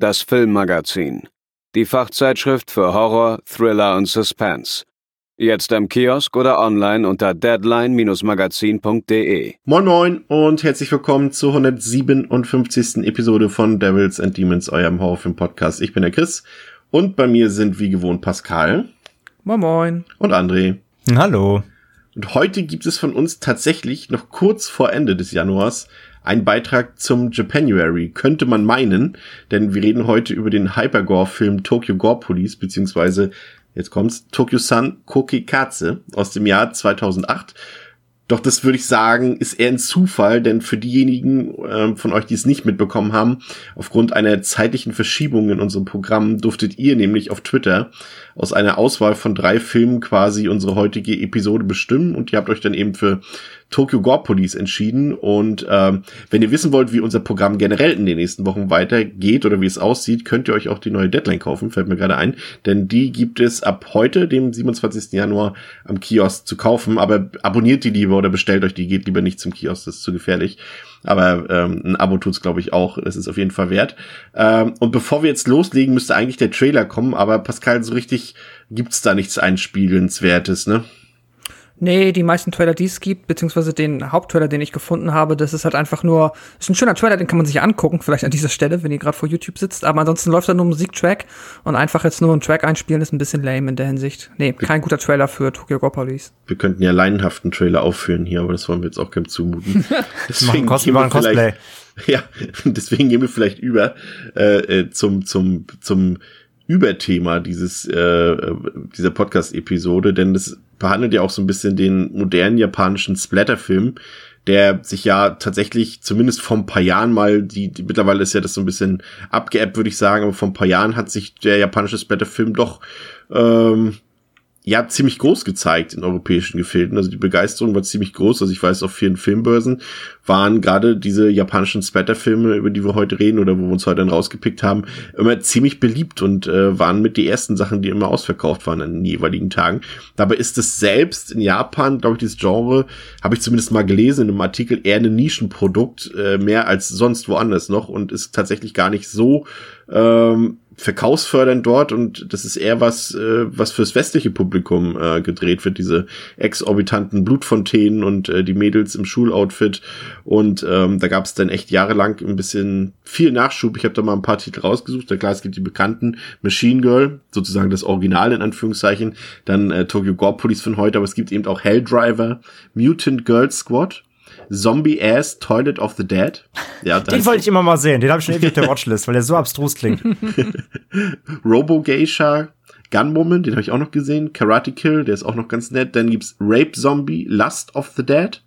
das Filmmagazin, die Fachzeitschrift für Horror, Thriller und Suspense. Jetzt im Kiosk oder online unter deadline-magazin.de. Moin Moin und herzlich willkommen zur 157. Episode von Devils and Demons, eurem Horrorfilm-Podcast. Ich bin der Chris und bei mir sind wie gewohnt Pascal. Moin Moin. Und André. Hallo. Und heute gibt es von uns tatsächlich noch kurz vor Ende des Januars ein Beitrag zum Japanuary, könnte man meinen, denn wir reden heute über den Hypergore-Film Tokyo Gore Police, beziehungsweise, jetzt kommt's, Tokyo-san Kokikatsu aus dem Jahr 2008. Doch das würde ich sagen, ist eher ein Zufall, denn für diejenigen äh, von euch, die es nicht mitbekommen haben, aufgrund einer zeitlichen Verschiebung in unserem Programm durftet ihr nämlich auf Twitter aus einer Auswahl von drei Filmen quasi unsere heutige Episode bestimmen und ihr habt euch dann eben für Tokyo Gore Police entschieden. Und ähm, wenn ihr wissen wollt, wie unser Programm generell in den nächsten Wochen weitergeht oder wie es aussieht, könnt ihr euch auch die neue Deadline kaufen, fällt mir gerade ein. Denn die gibt es ab heute, dem 27. Januar, am Kiosk zu kaufen. Aber abonniert die lieber oder bestellt euch die, geht lieber nicht zum Kiosk, das ist zu gefährlich. Aber ähm, ein Abo tut's, glaube ich, auch. Es ist auf jeden Fall wert. Ähm, und bevor wir jetzt loslegen, müsste eigentlich der Trailer kommen. Aber Pascal, so richtig gibt's da nichts Einspielenswertes, ne? Nee, die meisten Trailer, die es gibt, beziehungsweise den Haupttrailer, den ich gefunden habe, das ist halt einfach nur, ist ein schöner Trailer, den kann man sich angucken, vielleicht an dieser Stelle, wenn ihr gerade vor YouTube sitzt, aber ansonsten läuft da nur ein Musiktrack und einfach jetzt nur einen Track einspielen ist ein bisschen lame in der Hinsicht. Nee, kein guter Trailer für Tokyo Gore Police. Wir könnten ja leinenhaften Trailer aufführen hier, aber das wollen wir jetzt auch keinem zumuten. Deswegen gehen wir Cosplay. Ja, deswegen gehen wir vielleicht über äh, äh zum zum zum Überthema dieses äh, dieser Podcast-Episode, denn das behandelt ja auch so ein bisschen den modernen japanischen Splatterfilm, der sich ja tatsächlich zumindest vor ein paar Jahren mal, die, die mittlerweile ist ja das so ein bisschen abgeappt, würde ich sagen, aber vor ein paar Jahren hat sich der japanische Splatterfilm doch ähm, ja ziemlich groß gezeigt in europäischen Gefilden. Also die Begeisterung war ziemlich groß. Also ich weiß, auf vielen Filmbörsen waren gerade diese japanischen Splatter-Filme, über die wir heute reden oder wo wir uns heute dann rausgepickt haben, immer ziemlich beliebt und äh, waren mit die ersten Sachen, die immer ausverkauft waren an den jeweiligen Tagen. Dabei ist es selbst in Japan, glaube ich, dieses Genre, habe ich zumindest mal gelesen in einem Artikel, eher ein Nischenprodukt, äh, mehr als sonst woanders noch und ist tatsächlich gar nicht so ähm, verkaufsfördernd dort und das ist eher was, äh, was fürs westliche Publikum äh, gedreht wird, diese exorbitanten Blutfontänen und äh, die Mädels im Schuloutfit und ähm, da gab es dann echt jahrelang ein bisschen viel Nachschub. Ich habe da mal ein paar Titel rausgesucht. Da klar, es gibt die bekannten Machine Girl, sozusagen das Original in Anführungszeichen, dann äh, Tokyo Gore Police von heute, aber es gibt eben auch Helldriver, Mutant Girl Squad, Zombie Ass Toilet of the Dead. Ja, den wollte ich immer mal sehen. Den habe ich schon ewig auf der Watchlist, weil der so abstrus klingt. Robo Geisha, Gunwoman, den habe ich auch noch gesehen. Karate Kill, der ist auch noch ganz nett. Dann gibt's Rape Zombie, Lust of the Dead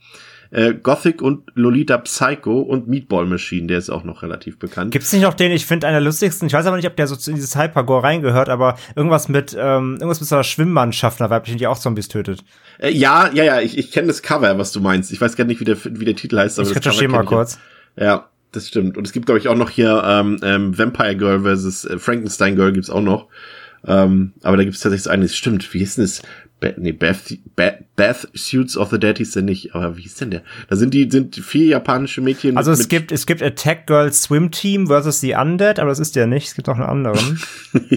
äh, Gothic und Lolita Psycho und Meatball Machine, der ist auch noch relativ bekannt. Gibt's nicht noch den, ich finde, einer der lustigsten, ich weiß aber nicht, ob der so in dieses Hypergore reingehört, aber irgendwas mit, ähm, irgendwas mit so einer Schwimmmannschaft, einer weiblichen, die auch Zombies tötet. Äh, ja, ja, ja, ich, ich kenne das Cover, was du meinst. Ich weiß gar nicht, wie der, wie der Titel heißt, aber ich recherchiere mal kurz. Ja. ja. Das stimmt. Und es gibt, glaube ich, auch noch hier ähm, ähm, Vampire Girl versus äh, Frankenstein Girl gibt's auch noch. Ähm, aber da gibt's tatsächlich so eines, stimmt, wie ist denn das? Be nee, Beth, Beth, Beth Suits of the Dead hieß der nicht, aber wie ist denn der? Da sind die, sind vier japanische Mädchen. Also es gibt, es gibt Attack Girls Swim Team versus the Undead, aber das ist der nicht. Es gibt auch einen anderen.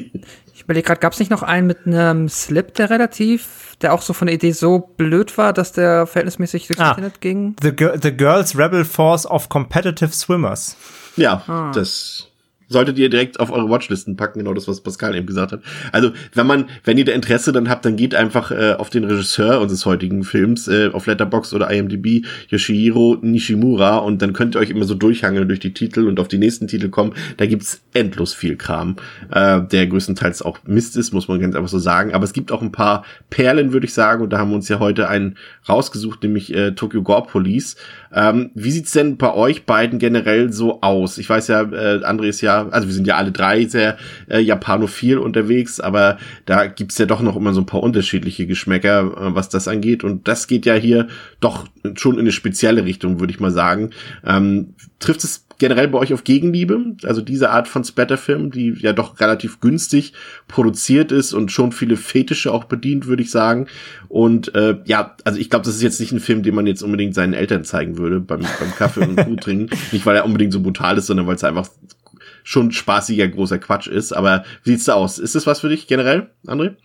ich überlege gerade, gab es nicht noch einen mit einem Slip, der relativ, der auch so von der Idee so blöd war, dass der verhältnismäßig durchs ah, Internet ging? The, the Girls Rebel Force of Competitive Swimmers. Ja, ah. das solltet ihr direkt auf eure Watchlisten packen, genau das, was Pascal eben gesagt hat. Also, wenn man, wenn ihr da Interesse dann habt, dann geht einfach äh, auf den Regisseur unseres heutigen Films, äh, auf Letterbox oder IMDb, Yoshihiro Nishimura, und dann könnt ihr euch immer so durchhangeln durch die Titel und auf die nächsten Titel kommen. Da gibt's endlos viel Kram, äh, der größtenteils auch Mist ist, muss man ganz einfach so sagen. Aber es gibt auch ein paar Perlen, würde ich sagen, und da haben wir uns ja heute einen rausgesucht, nämlich äh, Tokyo Gore Police. Ähm, wie sieht's denn bei euch beiden generell so aus? Ich weiß ja, äh, André ist ja also wir sind ja alle drei sehr äh, japanophil unterwegs, aber da gibt's ja doch noch immer so ein paar unterschiedliche Geschmäcker, äh, was das angeht. Und das geht ja hier doch schon in eine spezielle Richtung, würde ich mal sagen. Ähm, trifft es generell bei euch auf Gegenliebe? Also diese Art von Splatterfilm, die ja doch relativ günstig produziert ist und schon viele Fetische auch bedient, würde ich sagen. Und äh, ja, also ich glaube, das ist jetzt nicht ein Film, den man jetzt unbedingt seinen Eltern zeigen würde beim, beim Kaffee und Kuh trinken. Nicht, weil er unbedingt so brutal ist, sondern weil es einfach schon spaßiger großer Quatsch ist. Aber wie sieht's da aus? Ist das was für dich generell, André?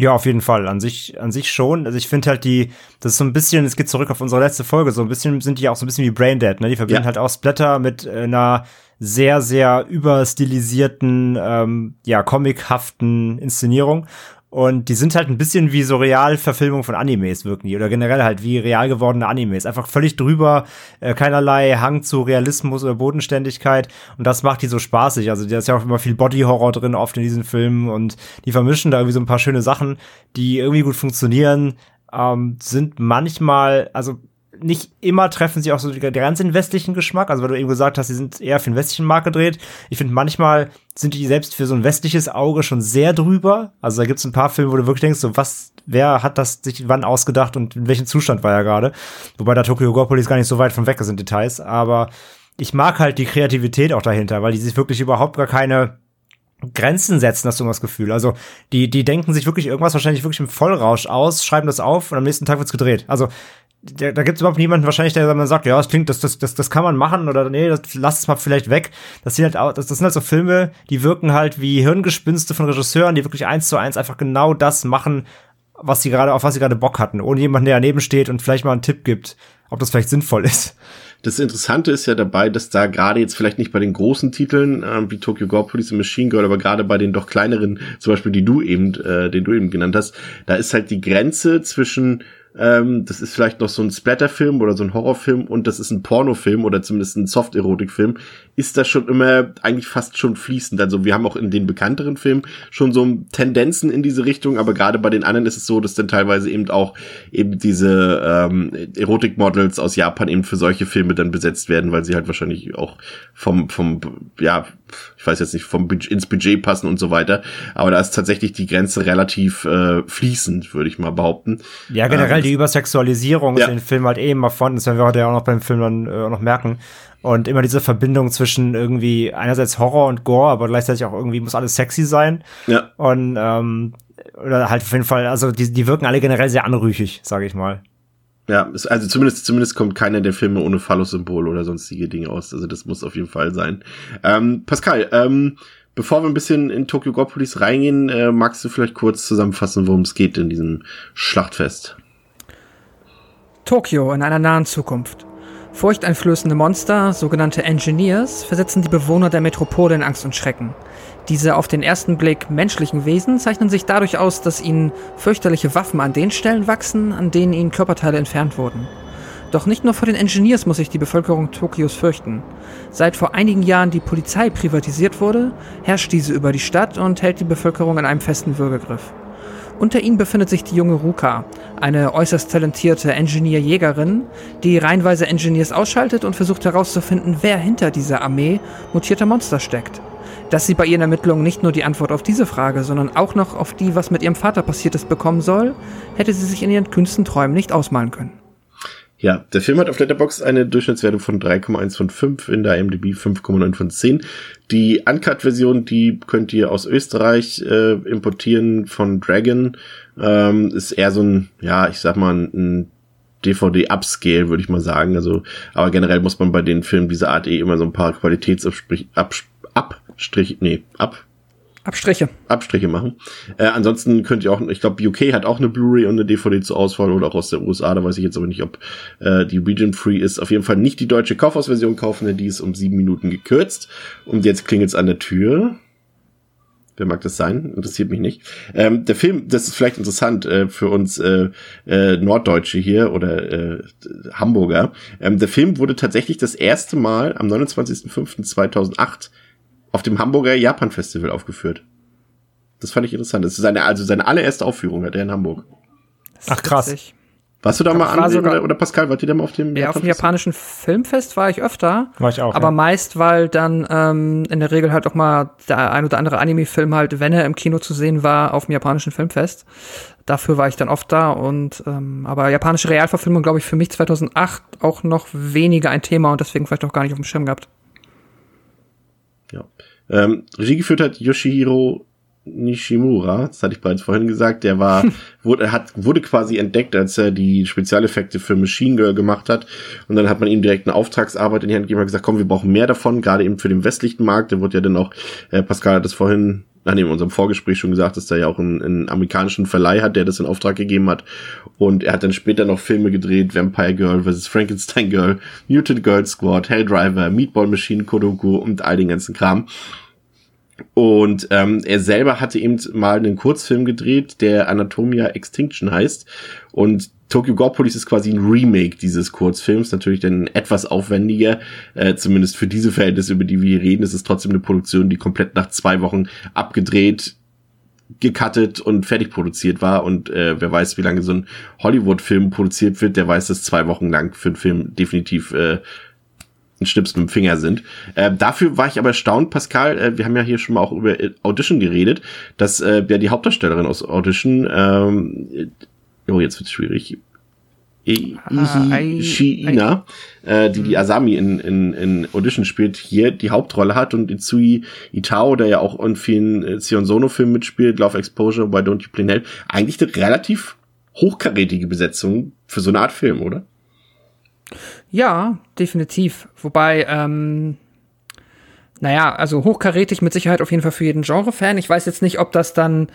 Ja, auf jeden Fall. An sich, an sich schon. Also ich finde halt die, das ist so ein bisschen, es geht zurück auf unsere letzte Folge, so ein bisschen sind die auch so ein bisschen wie Braindead, ne? Die verbinden ja. halt auch Splatter mit äh, einer sehr, sehr überstilisierten, ähm, ja, comichaften Inszenierung. Und die sind halt ein bisschen wie so Realverfilmung von Animes wirken die. Oder generell halt wie real gewordene Animes. Einfach völlig drüber, äh, keinerlei Hang zu Realismus oder Bodenständigkeit. Und das macht die so spaßig. Also da ist ja auch immer viel Body-Horror drin, oft in diesen Filmen. Und die vermischen da irgendwie so ein paar schöne Sachen, die irgendwie gut funktionieren. Ähm, sind manchmal, also nicht immer treffen sie auch so den ganz den westlichen Geschmack. Also weil du eben gesagt hast, sie sind eher für den westlichen Markt gedreht. Ich finde, manchmal sind die selbst für so ein westliches Auge schon sehr drüber. Also da gibt es ein paar Filme, wo du wirklich denkst, so was, wer hat das sich wann ausgedacht und in welchem Zustand war er gerade? Wobei da Tokyo Gopolis gar nicht so weit von weg sind Details. Aber ich mag halt die Kreativität auch dahinter, weil die sich wirklich überhaupt gar keine Grenzen setzen, hast du immer das Gefühl. Also die, die denken sich wirklich irgendwas wahrscheinlich wirklich im Vollrausch aus, schreiben das auf und am nächsten Tag wird's gedreht. Also da, da gibt es überhaupt niemanden wahrscheinlich, der dann sagt, ja, das klingt, das, das, das, das kann man machen oder nee, das, lass es mal vielleicht weg. Das sind halt auch, das, das sind halt so Filme, die wirken halt wie Hirngespinste von Regisseuren, die wirklich eins zu eins einfach genau das machen, was sie gerade, auf was sie gerade Bock hatten, ohne jemanden, der daneben steht und vielleicht mal einen Tipp gibt, ob das vielleicht sinnvoll ist. Das Interessante ist ja dabei, dass da gerade jetzt vielleicht nicht bei den großen Titeln äh, wie Tokyo Gore Police und Machine Girl, aber gerade bei den doch kleineren, zum Beispiel die du eben, äh, den du eben genannt hast, da ist halt die Grenze zwischen ähm, das ist vielleicht noch so ein Splatterfilm oder so ein Horrorfilm und das ist ein Pornofilm oder zumindest ein Soft-Erotik-Film, ist das schon immer eigentlich fast schon fließend. Also wir haben auch in den bekannteren Filmen schon so Tendenzen in diese Richtung, aber gerade bei den anderen ist es so, dass dann teilweise eben auch eben diese ähm, Erotik-Models aus Japan eben für solche Filme dann besetzt werden, weil sie halt wahrscheinlich auch vom, vom, ja, ich weiß jetzt nicht, vom ins Budget passen und so weiter. Aber da ist tatsächlich die Grenze relativ äh, fließend, würde ich mal behaupten. Ja, generell ähm, die Übersexualisierung ja. ist in den Film halt eh immer von, das werden wir heute ja auch noch beim Film dann äh, noch merken. Und immer diese Verbindung zwischen irgendwie einerseits Horror und Gore, aber gleichzeitig auch irgendwie muss alles sexy sein. Ja. Und ähm, oder halt auf jeden Fall, also die, die wirken alle generell sehr anrüchig, sage ich mal. Ja, also zumindest, zumindest kommt keiner der Filme ohne Phallus-Symbol oder sonstige Dinge aus. Also das muss auf jeden Fall sein. Ähm, Pascal, ähm, bevor wir ein bisschen in Tokyo Gopolis reingehen, äh, magst du vielleicht kurz zusammenfassen, worum es geht in diesem Schlachtfest? Tokio in einer nahen Zukunft. Furchteinflößende Monster, sogenannte Engineers, versetzen die Bewohner der Metropole in Angst und Schrecken. Diese auf den ersten Blick menschlichen Wesen zeichnen sich dadurch aus, dass ihnen fürchterliche Waffen an den Stellen wachsen, an denen ihnen Körperteile entfernt wurden. Doch nicht nur vor den Engineers muss sich die Bevölkerung Tokios fürchten. Seit vor einigen Jahren die Polizei privatisiert wurde, herrscht diese über die Stadt und hält die Bevölkerung in einem festen Würgegriff. Unter ihnen befindet sich die junge Ruka, eine äußerst talentierte Engineer-Jägerin, die reihenweise Engineers ausschaltet und versucht herauszufinden, wer hinter dieser Armee mutierter Monster steckt. Dass sie bei ihren Ermittlungen nicht nur die Antwort auf diese Frage, sondern auch noch auf die, was mit ihrem Vater passiert ist, bekommen soll, hätte sie sich in ihren kühnsten Träumen nicht ausmalen können. Ja, der Film hat auf Letterboxd eine Durchschnittswertung von 3,1 von 5, in der MDB 5,9 von 10. Die Uncut-Version, die könnt ihr aus Österreich äh, importieren von Dragon. Ähm, ist eher so ein, ja, ich sag mal, ein DVD-Upscale, würde ich mal sagen. Also, aber generell muss man bei den Filmen dieser Art eh immer so ein paar Qualitätsabstriche, Abstrich, nee, ab, Abstriche. Abstriche machen. Äh, ansonsten könnt ihr auch, ich glaube, UK hat auch eine Blu-ray und eine DVD zur Auswahl oder auch aus der USA, da weiß ich jetzt aber nicht, ob äh, die Region Free ist. Auf jeden Fall nicht die deutsche Kaufhausversion kaufen, denn die ist um sieben Minuten gekürzt. Und jetzt klingelt's an der Tür. Wer mag das sein? Interessiert mich nicht. Ähm, der Film, das ist vielleicht interessant äh, für uns äh, äh, Norddeutsche hier oder äh, Hamburger. Ähm, der Film wurde tatsächlich das erste Mal am 29.05.2008 auf dem Hamburger Japan Festival aufgeführt. Das fand ich interessant. Das ist seine, also seine allererste Aufführung hat er in Hamburg. Ach krass. Warst du da mal an oder, oder Pascal, wart ihr da mal auf dem Ja, auf dem Japan- japanischen Filmfest war ich öfter. War ich auch, Aber ja. meist, weil dann ähm, in der Regel halt auch mal der ein oder andere Anime-Film halt, wenn er im Kino zu sehen war, auf dem japanischen Filmfest. Dafür war ich dann oft da und ähm, aber japanische Realverfilmung, glaube ich, für mich 2008 auch noch weniger ein Thema und deswegen vielleicht auch gar nicht auf dem Schirm gehabt. Ja. Ähm, Regie geführt hat Yoshihiro Nishimura, das hatte ich bereits vorhin gesagt, der war, wurde, hat, wurde quasi entdeckt, als er die Spezialeffekte für Machine Girl gemacht hat. Und dann hat man ihm direkt eine Auftragsarbeit in die Hand gegeben und gesagt, komm, wir brauchen mehr davon, gerade eben für den westlichen Markt. Der wurde ja dann auch, äh, Pascal hat das vorhin, nein, in unserem Vorgespräch schon gesagt, dass er ja auch einen, einen amerikanischen Verleih hat, der das in Auftrag gegeben hat. Und er hat dann später noch Filme gedreht, Vampire Girl vs. Frankenstein Girl, Mutant Girl Squad, Helldriver, Meatball Machine, Kodoku und all den ganzen Kram. Und ähm, er selber hatte eben mal einen Kurzfilm gedreht, der Anatomia Extinction heißt. Und Tokyo Gore Police ist quasi ein Remake dieses Kurzfilms, natürlich dann etwas aufwendiger, äh, zumindest für diese Verhältnisse, über die wir hier reden. Es ist trotzdem eine Produktion, die komplett nach zwei Wochen abgedreht, gecuttet und fertig produziert war. Und äh, wer weiß, wie lange so ein Hollywood-Film produziert wird, der weiß, dass zwei Wochen lang für einen Film definitiv äh, ein Schnips mit dem Finger sind. Äh, dafür war ich aber erstaunt, Pascal, äh, wir haben ja hier schon mal auch über äh, Audition geredet, dass äh, ja die Hauptdarstellerin aus Audition, ähm, äh, oh, jetzt wird's schwierig, I- Ah, ei- Ihi Shiina, äh, die die Asami in, in, in Audition spielt, hier die Hauptrolle hat und Itsui Itao, der ja auch in vielen äh, Sion Sono-Filmen mitspielt, Love Exposure, Why Don't You Play Hell, eigentlich eine relativ hochkarätige Besetzung für so eine Art Film, oder? Ja, definitiv. Wobei, ähm, naja, also hochkarätig mit Sicherheit auf jeden Fall für jeden Genre-Fan. Ich weiß jetzt nicht, ob das dann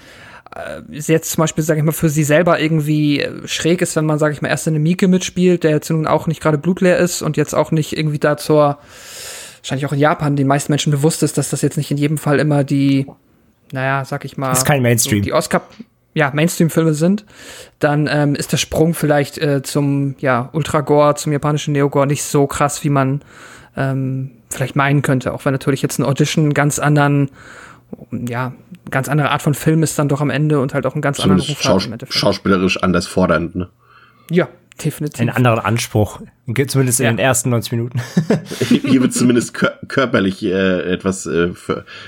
äh, jetzt zum Beispiel, sage ich mal, für sie selber irgendwie äh, schräg ist, wenn man, sage ich mal, erst in eine Mieke mitspielt, der jetzt nun auch nicht gerade blutleer ist und jetzt auch nicht irgendwie da zur, wahrscheinlich auch in Japan den meisten Menschen bewusst ist, dass das jetzt nicht in jedem Fall immer die, naja, sag ich mal, Ist kein Mainstream. die Oscar, ja, Mainstream-Filme sind, dann ähm, ist der Sprung vielleicht äh, zum, ja, Ultra-Gore, zum japanischen Neo-Gore nicht so krass, wie man ähm, vielleicht meinen könnte. Auch wenn natürlich jetzt ein Audition ganz anderen, ja, ganz andere Art von Film ist dann doch am Ende und halt auch einen ganz anderen Zumindest Ruf schaus schauspielerisch anders fordernd, ne? Ja, definitiv. Einen anderen Anspruch. Zumindest in Ja. den ersten 90 Minuten. Hier wird zumindest kör körperlich äh, etwas äh,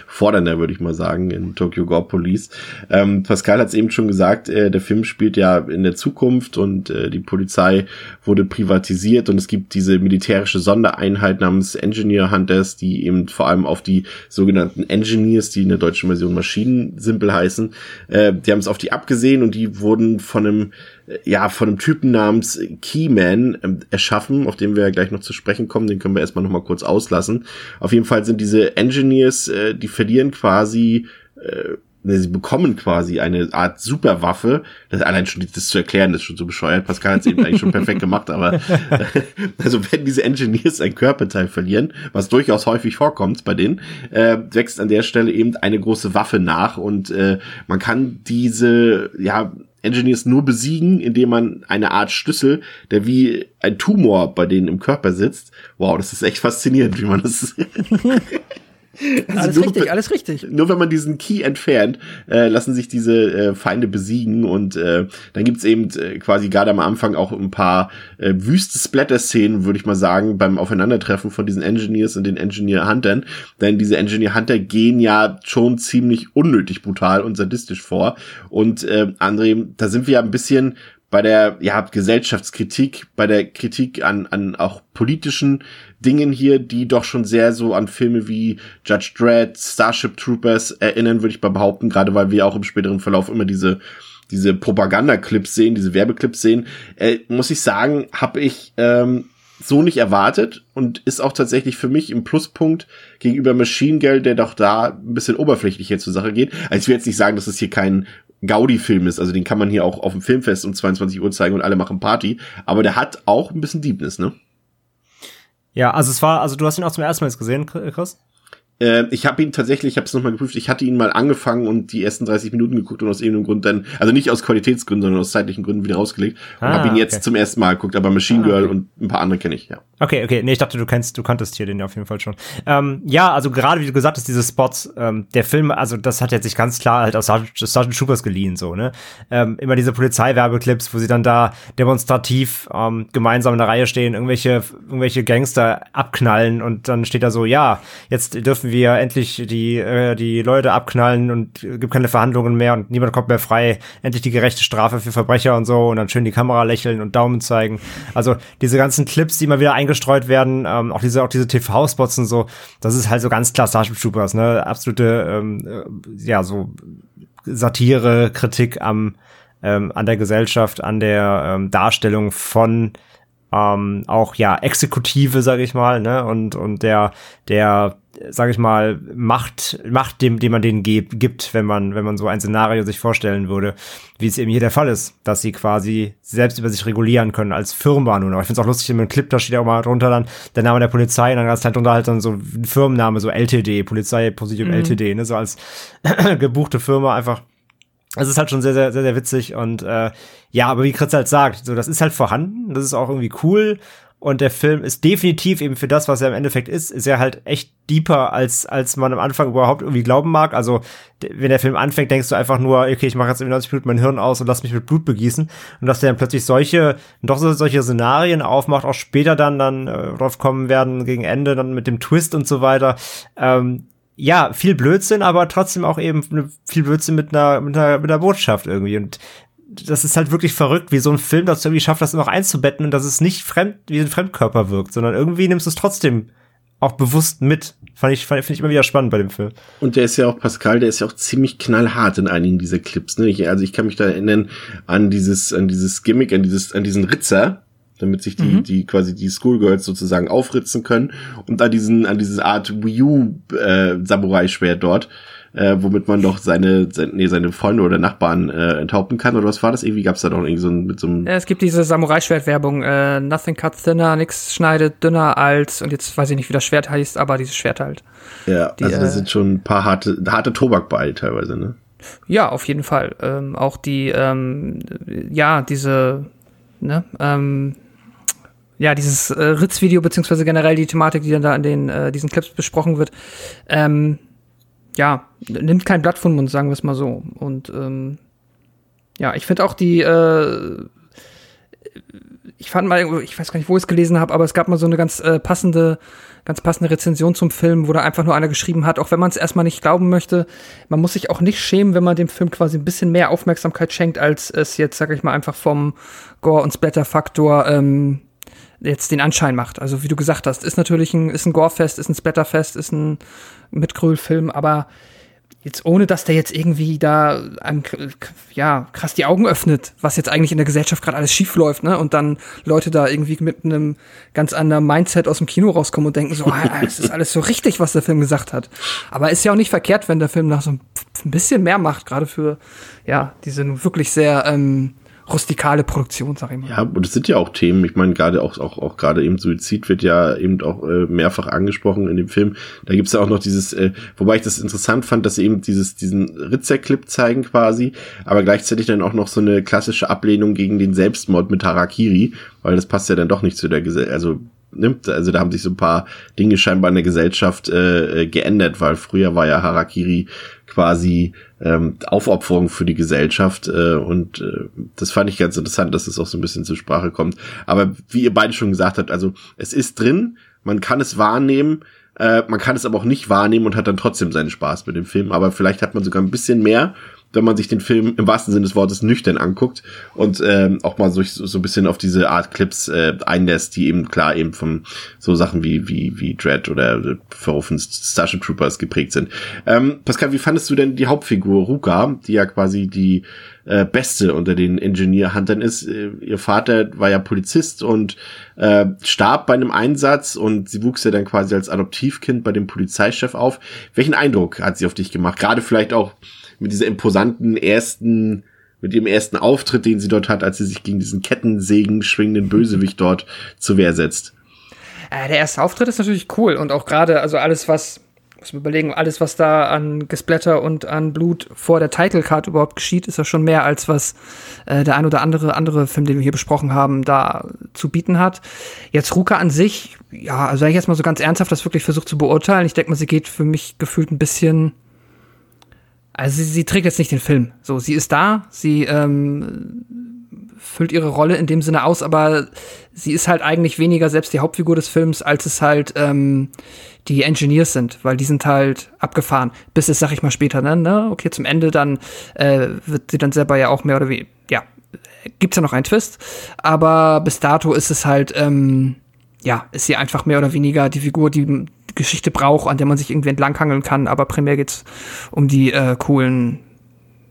fordernder, würde ich mal sagen, in Tokyo Gore Police. Ähm, Pascal hat es eben schon gesagt, äh, der Film spielt ja in der Zukunft und äh, die Polizei wurde privatisiert und es gibt diese militärische Sondereinheit namens Engineer Hunters, die eben vor allem auf die sogenannten Engineers, die in der deutschen Version Maschinensimpel heißen, äh, die haben es auf die abgesehen und die wurden von einem ja, von einem Typen namens Keyman ähm, erschaffen, auf den wir ja gleich noch zu sprechen kommen. Den können wir erstmal noch mal kurz auslassen. Auf jeden Fall sind diese Engineers, äh, die verlieren quasi, äh, ne, sie bekommen quasi eine Art Superwaffe. Das allein schon das zu erklären, ist schon so bescheuert. Pascal hat es eben eigentlich schon perfekt gemacht, aber äh, also wenn diese Engineers ein Körperteil verlieren, was durchaus häufig vorkommt bei denen, äh, wächst an der Stelle eben eine große Waffe nach und äh, man kann diese, ja, Engineers nur besiegen, indem man eine Art Schlüssel, der wie ein Tumor bei denen im Körper sitzt. Wow, das ist echt faszinierend, wie man das. Also alles nur- richtig, alles richtig. Nur wenn man diesen Key entfernt, äh, lassen sich diese äh, Feinde besiegen und äh, dann gibt's eben äh, quasi gerade am Anfang auch ein paar äh, wüste Splatter-Szenen, würde ich mal sagen, beim Aufeinandertreffen von diesen Engineers und den Engineer-Huntern. Denn diese Engineer-Hunter gehen ja schon ziemlich unnötig brutal und sadistisch vor. Und äh, André, da sind wir ja ein bisschen bei der ja, Gesellschaftskritik, bei der Kritik an, an auch politischen Dingen hier, die doch schon sehr so an Filme wie Judge Dredd, Starship Troopers erinnern, würde ich mal behaupten, gerade weil wir auch im späteren Verlauf immer diese diese Propaganda-Clips sehen, diese Werbeclips sehen, äh, muss ich sagen, habe ich ähm, so nicht erwartet und ist auch tatsächlich für mich im Pluspunkt gegenüber Machine Girl, der doch da ein bisschen oberflächlicher zur Sache geht. Also ich will jetzt nicht sagen, dass es hier kein Gaudi-Film ist, also den kann man hier auch auf dem Filmfest um 22 Uhr zeigen und alle machen Party, aber der hat auch ein bisschen Deepness, ne? Ja, also es war, also du hast ihn auch zum ersten Mal jetzt gesehen, Chris? Äh, ich habe ihn tatsächlich, ich habe es nochmal geprüft, ich hatte ihn mal angefangen und die ersten 30 Minuten geguckt und aus irgendeinem Grund dann, also nicht aus Qualitätsgründen, sondern aus zeitlichen Gründen wieder rausgelegt und Ah, habe ihn jetzt okay. zum ersten Mal geguckt, aber Machine Ah, Girl okay. und ein paar andere kenne ich, ja. Okay, okay. Nee, ich dachte, du kennst, du kanntest hier den ja auf jeden Fall schon. Ähm, ja, also gerade wie du gesagt hast, diese Spots, ähm, der Film, also das hat jetzt sich ganz klar halt aus Sergeant, Sergeant Troopers geliehen, so, ne? Ähm, immer diese Polizeiwerbeclips, wo sie dann da demonstrativ ähm, gemeinsam in der Reihe stehen, irgendwelche, irgendwelche Gangster abknallen und dann steht da so, ja, jetzt dürfen wir endlich die, äh, die Leute abknallen und äh, gibt keine Verhandlungen mehr und niemand kommt mehr frei, endlich die gerechte Strafe für Verbrecher und so und dann schön die Kamera lächeln und Daumen zeigen. Also diese ganzen Clips, die immer wieder eingestreut werden, ähm, auch diese, auch diese TV-Spots und so, das ist halt so ganz klar Starship Troopers, ne? Absolute, ähm, äh, ja, so Satire, Kritik am, ähm, an der Gesellschaft, an der ähm, Darstellung von ähm, auch ja Exekutive, sage ich mal, ne und und der der sage ich mal Macht Macht dem dem man denen gibt, gibt, wenn man wenn man so ein Szenario sich vorstellen würde, wie es eben hier der Fall ist, dass sie quasi selbst über sich regulieren können als Firma nur noch. Ich finde es auch lustig, in einem Clip da steht ja auch mal drunter dann der Name der Polizei und dann ganz halt drunter halt dann so ein Firmenname so LTD Polizeipräsidium LTD, ne so als gebuchte Firma einfach es ist halt schon sehr, sehr, sehr, sehr witzig und äh, ja, aber wie Chris halt sagt, so das ist halt vorhanden, das ist auch irgendwie cool und der Film ist definitiv eben für das, was er im Endeffekt ist, ist er halt echt deeper als als man am Anfang überhaupt irgendwie glauben mag. Also wenn der Film anfängt, denkst du einfach nur, okay, ich mache jetzt in 90 Minuten mein Hirn aus und lass mich mit Blut begießen und dass der dann plötzlich solche doch so, solche Szenarien aufmacht, auch später dann dann äh, drauf kommen werden gegen Ende dann mit dem Twist und so weiter. Ähm, ja, viel Blödsinn, aber trotzdem auch eben ne- viel Blödsinn mit einer, mit einer, mit einer Botschaft irgendwie. Und das ist halt wirklich verrückt, wie so ein Film das irgendwie schafft, das noch einzubetten und dass es nicht fremd, wie ein Fremdkörper wirkt, sondern irgendwie nimmst du es trotzdem auch bewusst mit. Fand ich, fand, finde ich immer wieder spannend bei dem Film. Und der ist ja auch, Pascal, der ist ja auch ziemlich knallhart in einigen dieser Clips. Ne? Ich, also ich kann mich da erinnern an dieses, an dieses Gimmick, an dieses, an diesen Ritzer, damit sich die, die quasi die Schoolgirls sozusagen aufritzen können und an diesen, an diese Art Wii U äh, Samurai-Schwert dort, äh, womit man doch seine, seine, nee, seine Freunde oder Nachbarn äh, enthaupten kann. Oder was war das? Irgendwie gab's da doch irgendwie so ein, mit so einem. Ja, es gibt diese Samurai-Schwert-Werbung, äh, nothing cuts thinner, nix schneidet dünner als, und jetzt weiß ich nicht, wie das Schwert heißt, aber dieses Schwert halt. Ja, die, also da äh, sind schon ein paar harte, harte Tobak bei teilweise, ne? Ja, auf jeden Fall. Ähm, auch die, ähm, ja, diese, ne, ähm, ja, dieses äh, Ritz-Video, beziehungsweise generell die Thematik, die dann da in den, äh, diesen Clips besprochen wird, ähm, ja, nimmt kein Blatt vom Mund, sagen wir es mal so. Und ähm, ja, ich finde auch die, äh, ich fand mal, ich weiß gar nicht, wo ich es gelesen habe, aber es gab mal so eine ganz äh, passende, ganz passende Rezension zum Film, wo da einfach nur einer geschrieben hat, auch wenn man es erstmal nicht glauben möchte, man muss sich auch nicht schämen, wenn man dem Film quasi ein bisschen mehr Aufmerksamkeit schenkt, als es jetzt, sag ich mal, einfach vom Gore- und Splatter-Faktor ähm, jetzt den Anschein macht. Also wie du gesagt hast, ist natürlich ein, ist ein Gore-Fest, ist ein Splatterfest, ist ein Mitgröl-Film, aber jetzt ohne, dass der jetzt irgendwie da einem, ja, krass die Augen öffnet, was jetzt eigentlich in der Gesellschaft gerade alles schief läuft, ne? Und dann Leute da irgendwie mit einem ganz anderen Mindset aus dem Kino rauskommen und denken so, ah, es ist alles so richtig, was der Film gesagt hat. Aber ist ja auch nicht verkehrt, wenn der Film nach so ein bisschen mehr macht, gerade für, ja, diese wirklich sehr ähm, rustikale Produktion, sag ich mal. Ja, und es sind ja auch Themen, ich meine, gerade auch, auch, auch gerade eben Suizid wird ja eben auch äh, mehrfach angesprochen in dem Film. Da gibt's ja auch noch dieses, äh, wobei ich das interessant fand, dass sie eben dieses, diesen Ritzer-Clip zeigen quasi, aber gleichzeitig dann auch noch so eine klassische Ablehnung gegen den Selbstmord mit Harakiri, weil das passt ja dann doch nicht zu der Gesellschaft, also nimmt, also da haben sich so ein paar Dinge scheinbar in der Gesellschaft äh, äh, geändert, weil früher war ja Harakiri quasi ähm, Aufopferung für die Gesellschaft äh, und äh, das fand ich ganz interessant, dass es auch so ein bisschen zur Sprache kommt. Aber wie ihr beide schon gesagt habt, also es ist drin, man kann es wahrnehmen, äh, man kann es aber auch nicht wahrnehmen und hat dann trotzdem seinen Spaß mit dem Film. Aber vielleicht hat man sogar ein bisschen mehr, wenn man sich den Film im wahrsten Sinne des Wortes nüchtern anguckt und ähm, auch mal so, so ein bisschen auf diese Art Clips äh, einlässt, die eben klar eben von so Sachen wie wie wie Dread oder Verrufen Starship Troopers geprägt sind. Ähm, Pascal, wie fandest du denn die Hauptfigur Ruka, die ja quasi die äh, Beste unter den Engineer-Huntern ist? Äh, ihr Vater war ja Polizist und äh, starb bei einem Einsatz und sie wuchs ja dann quasi als Adoptivkind bei dem Polizeichef auf. Welchen Eindruck hat sie auf dich gemacht? Gerade vielleicht auch mit dieser imposanten ersten, mit ihrem ersten Auftritt, den sie dort hat, als sie sich gegen diesen Kettensägen schwingenden Bösewicht dort zur Wehr setzt. Äh, der erste Auftritt ist natürlich cool und auch gerade, also alles, was Muss man überlegen, alles, was da an Gesplatter und an Blut vor der Title Card überhaupt geschieht, ist ja schon mehr als was äh, der ein oder andere andere Film, den wir hier besprochen haben, da zu bieten hat. Jetzt Ruka an sich, ja, also wenn ich jetzt mal so ganz ernsthaft das wirklich versucht zu beurteilen, ich denke mal, sie geht für mich gefühlt ein bisschen also sie, sie trägt jetzt nicht den Film. So, sie ist da, sie ähm, füllt ihre Rolle in dem Sinne aus, aber sie ist halt eigentlich weniger selbst die Hauptfigur des Films, als es halt ähm, die Engineers sind, weil die sind halt abgefahren. Bis es, sag ich mal, später, ne? ne? Okay, zum Ende dann äh, wird sie dann selber ja auch mehr oder weniger, ja, gibt's ja noch einen Twist, aber bis dato ist es halt, ähm, ja, ist sie einfach mehr oder weniger die Figur, die Geschichte braucht, an der man sich irgendwie entlanghangeln kann, aber primär geht's um die äh, coolen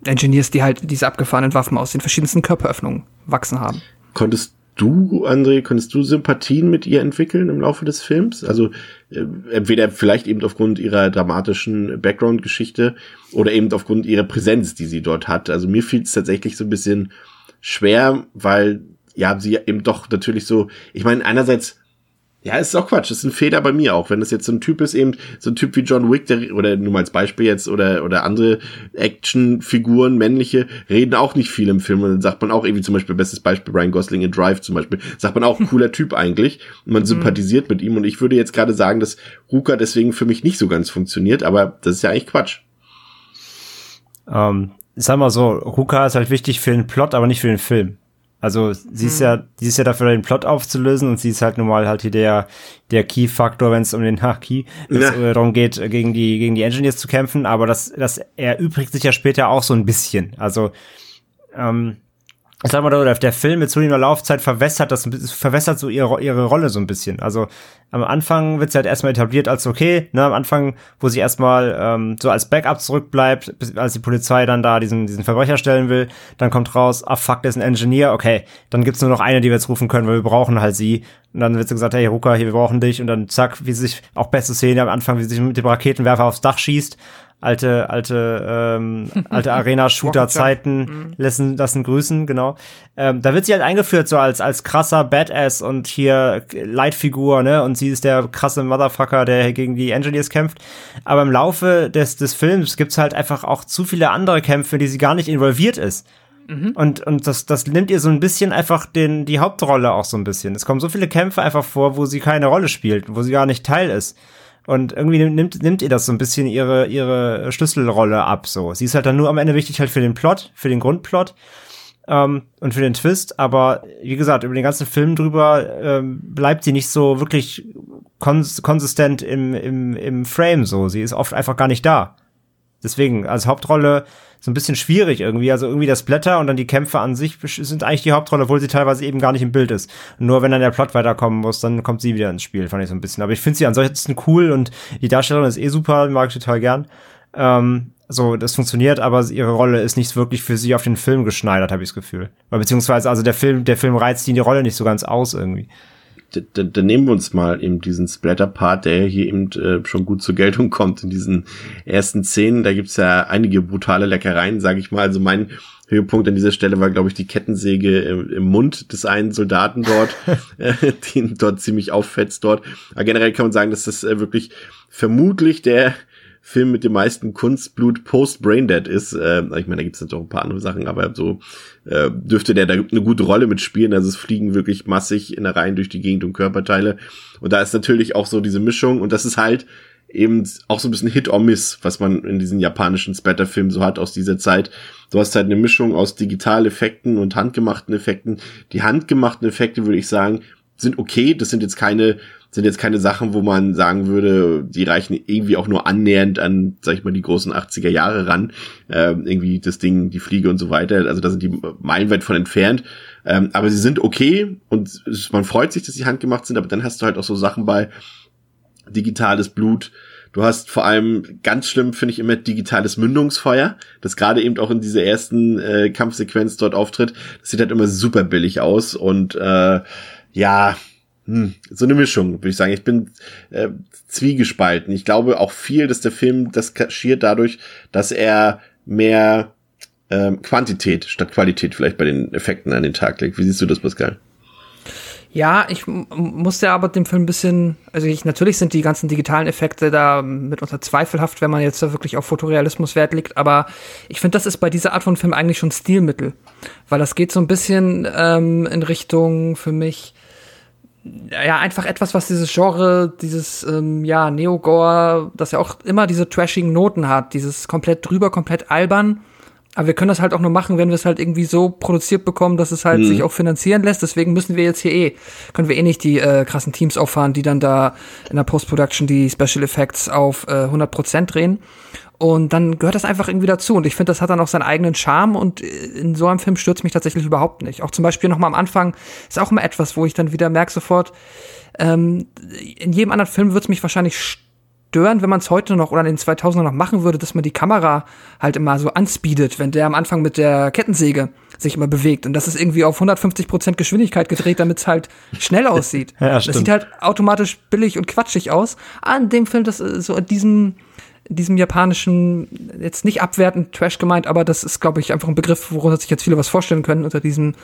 Engineers, die halt diese abgefahrenen Waffen aus den verschiedensten Körperöffnungen wachsen haben. Konntest du, André, konntest du Sympathien mit ihr entwickeln im Laufe des Films? Also entweder vielleicht eben aufgrund ihrer dramatischen Background-Geschichte oder eben aufgrund ihrer Präsenz, die sie dort hat. Also mir fiel es tatsächlich so ein bisschen schwer, weil ja sie eben doch natürlich so, ich meine, einerseits ja, ist auch Quatsch. Das ist ein Fehler bei mir auch. Wenn das jetzt so ein Typ ist, eben so ein Typ wie John Wick, der, oder nur mal als Beispiel jetzt, oder, oder andere Actionfiguren, männliche, reden auch nicht viel im Film. Und dann sagt man auch irgendwie zum Beispiel, bestes Beispiel, Ryan Gosling in Drive zum Beispiel, sagt man auch, cooler Typ eigentlich. Und man mhm. sympathisiert mit ihm. Und ich würde jetzt gerade sagen, dass Ruka deswegen für mich nicht so ganz funktioniert, aber das ist ja eigentlich Quatsch. Ähm, sag mal so, Ruka ist halt wichtig für den Plot, aber nicht für den Film. Also sie ist hm. ja, die ist ja dafür, den Plot aufzulösen und sie ist halt nun mal halt hier der, der Key-Faktor, wenn es um den ha, Key, ja. Äh, darum geht, gegen die, gegen die Engineers zu kämpfen, aber das, das erübrigt sich ja später auch so ein bisschen. Also, ähm, ich sag mal, der, der Film mit zunehmender Laufzeit verwässert das, verwässert so ihre, ihre Rolle so ein bisschen. Also am Anfang wird sie halt erstmal etabliert als okay, ne, am Anfang, wo sie erstmal ähm, so als Backup zurückbleibt, bis, als die Polizei dann da diesen, diesen Verbrecher stellen will, dann kommt raus, ah fuck, der ist ein Engineer, okay, dann gibt's nur noch eine, die wir jetzt rufen können, weil wir brauchen halt sie. Und dann wird so gesagt, hey Ruka, hier, wir brauchen dich. Und dann zack, wie sie sich, auch beste Szene am Anfang, wie sie sich mit dem Raketenwerfer aufs Dach schießt alte, alte, ähm, alte Arena-Shooter-Zeiten mhm. lassen, lassen grüßen, genau. Ähm, da wird sie halt eingeführt so als, als krasser Badass und hier Leitfigur, ne, und sie ist der krasse Motherfucker, der gegen die Engineers kämpft. Aber im Laufe des, des Films gibt's halt einfach auch zu viele andere Kämpfe, die sie gar nicht involviert ist. Mhm. Und, und das, das nimmt ihr so ein bisschen einfach den, die Hauptrolle auch so ein bisschen. Es kommen so viele Kämpfe einfach vor, wo sie keine Rolle spielt, wo sie gar nicht Teil ist. Und irgendwie nimmt, nimmt ihr das so ein bisschen ihre, ihre Schlüsselrolle ab, so. Sie ist halt dann nur am Ende wichtig halt für den Plot, für den Grundplot. Ähm, und für den Twist, aber wie gesagt, über den ganzen Film drüber ähm, bleibt sie nicht so wirklich kons konsistent im, im, im Frame so. Sie ist oft einfach gar nicht da. Deswegen, als Hauptrolle so ein bisschen schwierig irgendwie. Also irgendwie das Blätter und dann die Kämpfe an sich sind eigentlich die Hauptrolle, obwohl sie teilweise eben gar nicht im Bild ist. nur wenn dann der Plot weiterkommen muss, dann kommt sie wieder ins Spiel, fand ich so ein bisschen. Aber ich finde sie ansonsten cool und die Darstellerin ist eh super, mag ich total gern. Ähm, so, das funktioniert, aber ihre Rolle ist nicht wirklich für sie auf den Film geschneidert, habe ich das Gefühl. Beziehungsweise, also der Film, der Film reizt die die Rolle nicht so ganz aus irgendwie da, da nehmen wir uns mal eben diesen Splatter-Part, der hier eben äh, schon gut zur Geltung kommt in diesen ersten Szenen. Da gibt's ja einige brutale Leckereien, sage ich mal. Also mein Höhepunkt an dieser Stelle war, glaube ich, die Kettensäge im, im, Mund des einen Soldaten dort, äh, den dort ziemlich auffetzt dort. Aber generell kann man sagen, dass das äh, wirklich vermutlich der Film mit dem meisten Kunstblut post Braindead ist. Äh, ich meine, da gibt es natürlich auch ein paar andere Sachen, aber so äh, dürfte der da eine gute Rolle mitspielen. Also es fliegen wirklich massig in der Reihen durch die Gegend und Körperteile. Und da ist natürlich auch so diese Mischung und das ist halt eben auch so ein bisschen Hit or Miss, was man in diesen japanischen Splatter-Filmen so hat aus dieser Zeit. Du hast halt eine Mischung aus Digitaleffekten und handgemachten Effekten. Die handgemachten Effekte, würde ich sagen, sind okay. Das sind jetzt keine sind jetzt keine Sachen, wo man sagen würde, die reichen irgendwie auch nur annähernd an, sag ich mal, die großen 80er Jahre ran. Ähm, irgendwie das Ding, die Fliege und so weiter. Also da sind die meilenweit von entfernt. Ähm, aber sie sind okay und man freut sich, dass sie handgemacht sind, aber dann hast du halt auch so Sachen bei digitales Blut, Du hast vor allem ganz schlimm, finde ich immer, digitales Mündungsfeuer, das gerade eben auch in dieser ersten äh, Kampfsequenz dort auftritt. Das sieht halt immer super billig aus und äh, ja, hm, so eine Mischung, würde ich sagen. Ich bin äh, zwiegespalten. Ich glaube auch viel, dass der Film das kaschiert dadurch, dass er mehr ähm, Quantität statt Qualität vielleicht bei den Effekten an den Tag legt. Wie siehst du das, Pascal? Ja, ich musste aber dem Film ein bisschen, also ich, natürlich sind die ganzen digitalen Effekte da mitunter zweifelhaft, wenn man jetzt da wirklich auf Fotorealismus Wert legt, aber ich finde, das ist bei dieser Art von Film eigentlich schon Stilmittel, weil das geht so ein bisschen ähm, in Richtung für mich, ja, einfach etwas, was dieses Genre, dieses, ähm, ja, Neogore, das ja auch immer diese trashigen Noten hat, dieses komplett drüber, komplett albern, aber wir können das halt auch nur machen, wenn wir es halt irgendwie so produziert bekommen, dass es halt mhm. sich auch finanzieren lässt. Deswegen müssen wir jetzt hier eh, können wir eh nicht die äh, krassen Teams auffahren, die dann da in der Post-Production die Special Effects auf äh, 100% drehen. Und dann gehört das einfach irgendwie dazu. Und ich finde, das hat dann auch seinen eigenen Charme. Und äh, in so einem Film stürzt mich tatsächlich überhaupt nicht. Auch zum Beispiel nochmal am Anfang ist auch immer etwas, wo ich dann wieder merke sofort, ähm, in jedem anderen Film wird es mich wahrscheinlich stören, wenn man es heute noch oder in den 2000er noch machen würde, dass man die Kamera halt immer so anspeedet, wenn der am Anfang mit der Kettensäge sich immer bewegt. Und das ist irgendwie auf 150 Prozent Geschwindigkeit gedreht, damit es halt schnell aussieht. ja, das sieht halt automatisch billig und quatschig aus. An dem Film, das ist so in diesem, diesem japanischen, jetzt nicht abwertend Trash gemeint, aber das ist, glaube ich, einfach ein Begriff, worunter sich jetzt viele was vorstellen können. Unter diesem,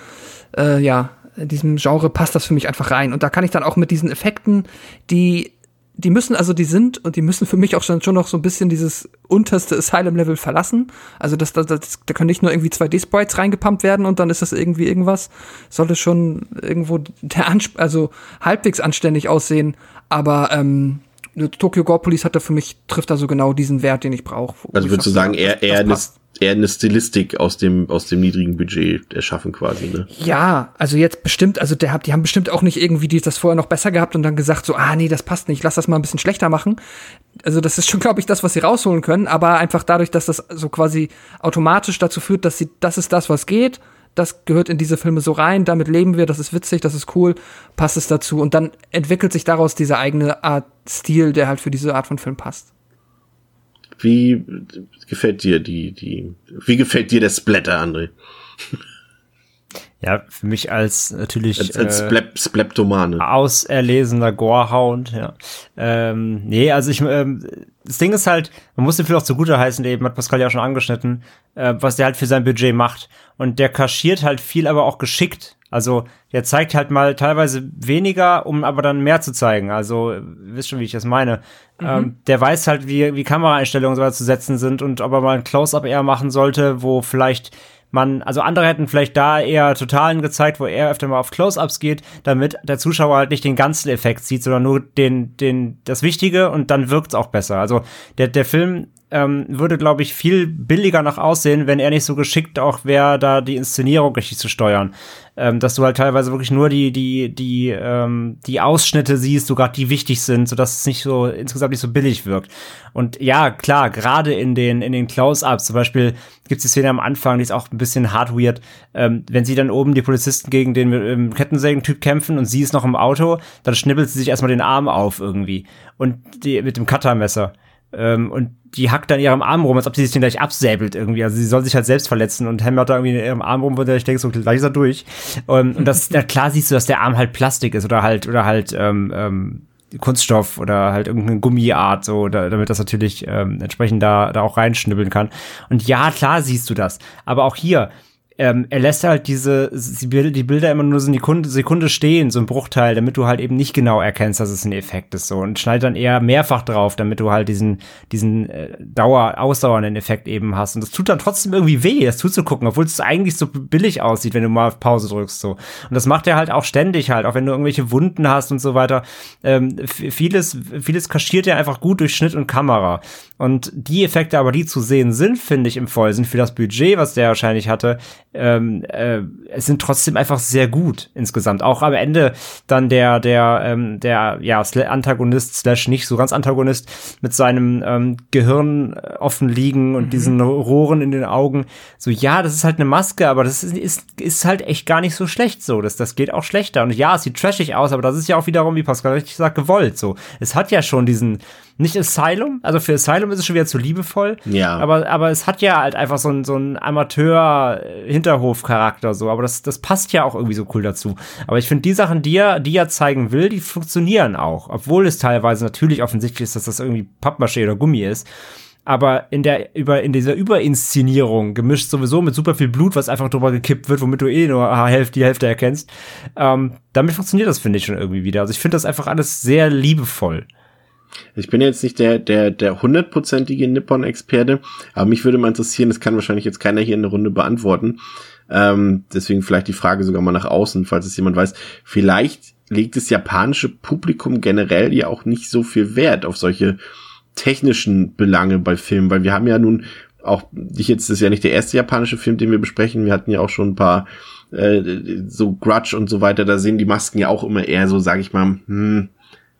äh, ja, in diesem Genre passt das für mich einfach rein. Und da kann ich dann auch mit diesen Effekten, die die müssen, also die sind und die müssen für mich auch schon, schon noch so ein bisschen dieses unterste Asylum-Level verlassen. Also das, das, das, da können nicht nur irgendwie 2D-Sprites reingepumpt werden und dann ist das irgendwie irgendwas. Sollte schon irgendwo der Ansp also halbwegs anständig aussehen, aber ähm, Tokyo Gore Police hat da für mich, trifft da so genau diesen Wert, den ich brauche. Also würdest du sagen, eher, eher eine, eher eine Stilistik aus dem, aus dem niedrigen Budget erschaffen quasi, ne? Ja, also jetzt bestimmt, also der, die haben bestimmt auch nicht irgendwie die, das vorher noch besser gehabt und dann gesagt so, ah nee, das passt nicht, lass das mal ein bisschen schlechter machen. Also das ist schon, glaube ich, das, was sie rausholen können, aber einfach dadurch, dass das so quasi automatisch dazu führt, dass sie, das ist das, was geht, das gehört in diese Filme so rein, damit leben wir, das ist witzig, das ist cool, passt es dazu und dann entwickelt sich daraus dieser eigene Art Stil, der halt für diese Art von Film passt. Wie gefällt dir die, die, wie gefällt dir der Splatter, André? Ja, für mich als natürlich als, als äh, Splep Spleptomane. auserlesener Gorehound, ja. Ähm, nee, also ich, ähm, das Ding ist halt, man muss den Film auch zugute heißen, eben hat Pascal ja auch schon angeschnitten, äh, was der halt für sein Budget macht. Und der kaschiert halt viel, aber auch geschickt. Also der zeigt halt mal teilweise weniger, um aber dann mehr zu zeigen. Also wisst schon, wie ich das meine. Mhm. Ähm, der weiß halt, wie, wie Kameraeinstellungen so zu setzen sind und ob er mal ein Close-up eher machen sollte, wo vielleicht man, also andere hätten vielleicht da eher Totalen gezeigt, wo er öfter mal auf Close-ups geht, damit der Zuschauer halt nicht den ganzen Effekt sieht, sondern nur den, den, das Wichtige und dann wirkt's auch besser. Also der, der Film ähm, würde, glaube ich, viel billiger noch aussehen, wenn er nicht so geschickt auch wäre, da die Inszenierung richtig zu steuern ähm, dass du halt teilweise wirklich nur die, die, die, ähm, die Ausschnitte siehst, so gerade die wichtig sind, sodass es nicht so insgesamt nicht so billig wirkt. Und ja, klar, gerade in den, in den Close-Ups, zum Beispiel gibt's die Szene am Anfang, die ist auch ein bisschen hard weird, ähm, wenn sie dann oben die Polizisten gegen den ähm, Kettensägen-Typ kämpfen und sie ist noch im Auto, dann schnibbelt sie sich erstmal den Arm auf irgendwie. Und die mit dem Cuttermesser. Ähm, und die hackt dann ihrem Arm rum, als ob sie sich den gleich absäbelt irgendwie. Also sie soll sich halt selbst verletzen und hämmert da irgendwie in ihrem Arm rum, wo ich denke, so gleich ist er durch. Und, und das, ja, klar siehst du, dass der Arm halt Plastik ist oder halt, oder halt, ähm, ähm, Kunststoff oder halt irgendeine Gummiart, so, da, damit das natürlich ähm, entsprechend da, da auch reinschnibbeln kann. Und ja, klar siehst du das. Aber auch hier, ähm, er lässt halt diese, die Bilder immer nur so eine Sekunde, Sekunde stehen, so ein Bruchteil, damit du halt eben nicht genau erkennst, dass es ein Effekt ist, so. Und schneidet dann eher mehrfach drauf, damit du halt diesen, diesen äh, Dauer, ausdauernden Effekt eben hast. Und das tut dann trotzdem irgendwie weh, das zuzugucken, obwohl es eigentlich so billig aussieht, wenn du mal auf Pause drückst, so. Und das macht er halt auch ständig halt, auch wenn du irgendwelche Wunden hast und so weiter. Ähm, vieles, vieles kaschiert er einfach gut durch Schnitt und Kamera. Und die Effekte aber, die zu sehen sind, finde ich im Voll, sind für das Budget, was der wahrscheinlich hatte, ähm, äh, es sind trotzdem einfach sehr gut insgesamt. Auch am Ende dann der, der, ähm, der, ja, Antagonist slash nicht so ganz Antagonist mit seinem ähm, Gehirn offen liegen und mhm. diesen Rohren in den Augen. So, ja, das ist halt eine Maske, aber das ist, ist, ist halt echt gar nicht so schlecht so. Das, das geht auch schlechter. Und ja, es sieht trashig aus, aber das ist ja auch wiederum, wie Pascal richtig sagt, gewollt so. Es hat ja schon diesen, nicht Asylum, also für Asylum ist es schon wieder zu liebevoll. Ja. Aber, aber es hat ja halt einfach so ein, so ein Amateur-Hinterhof-Charakter so. Aber das, das passt ja auch irgendwie so cool dazu. Aber ich finde, die Sachen, die er, die er zeigen will, die funktionieren auch. Obwohl es teilweise natürlich offensichtlich ist, dass das irgendwie Pappmaché oder Gummi ist. aber in der über in dieser Überinszenierung gemischt sowieso mit super viel Blut, was einfach drüber gekippt wird, womit du eh nur Hälfte, die Hälfte erkennst. Ähm, damit funktioniert das finde ich schon irgendwie wieder. Also ich finde das einfach alles sehr liebevoll. Ich bin jetzt nicht der der der hundertprozentige Nippon-Experte, aber mich würde mal interessieren, das kann wahrscheinlich jetzt keiner hier in der Runde beantworten. Ähm, deswegen vielleicht die Frage sogar mal nach außen, falls es jemand weiß. Vielleicht legt das japanische Publikum generell ja auch nicht so viel Wert auf solche technischen Belange bei Filmen, weil wir haben ja nun auch, ich jetzt, das ist ja nicht der erste japanische Film, den wir besprechen, wir hatten ja auch schon ein paar äh, so Grudge und so weiter, da sehen die Masken ja auch immer eher so, sag ich mal, hm,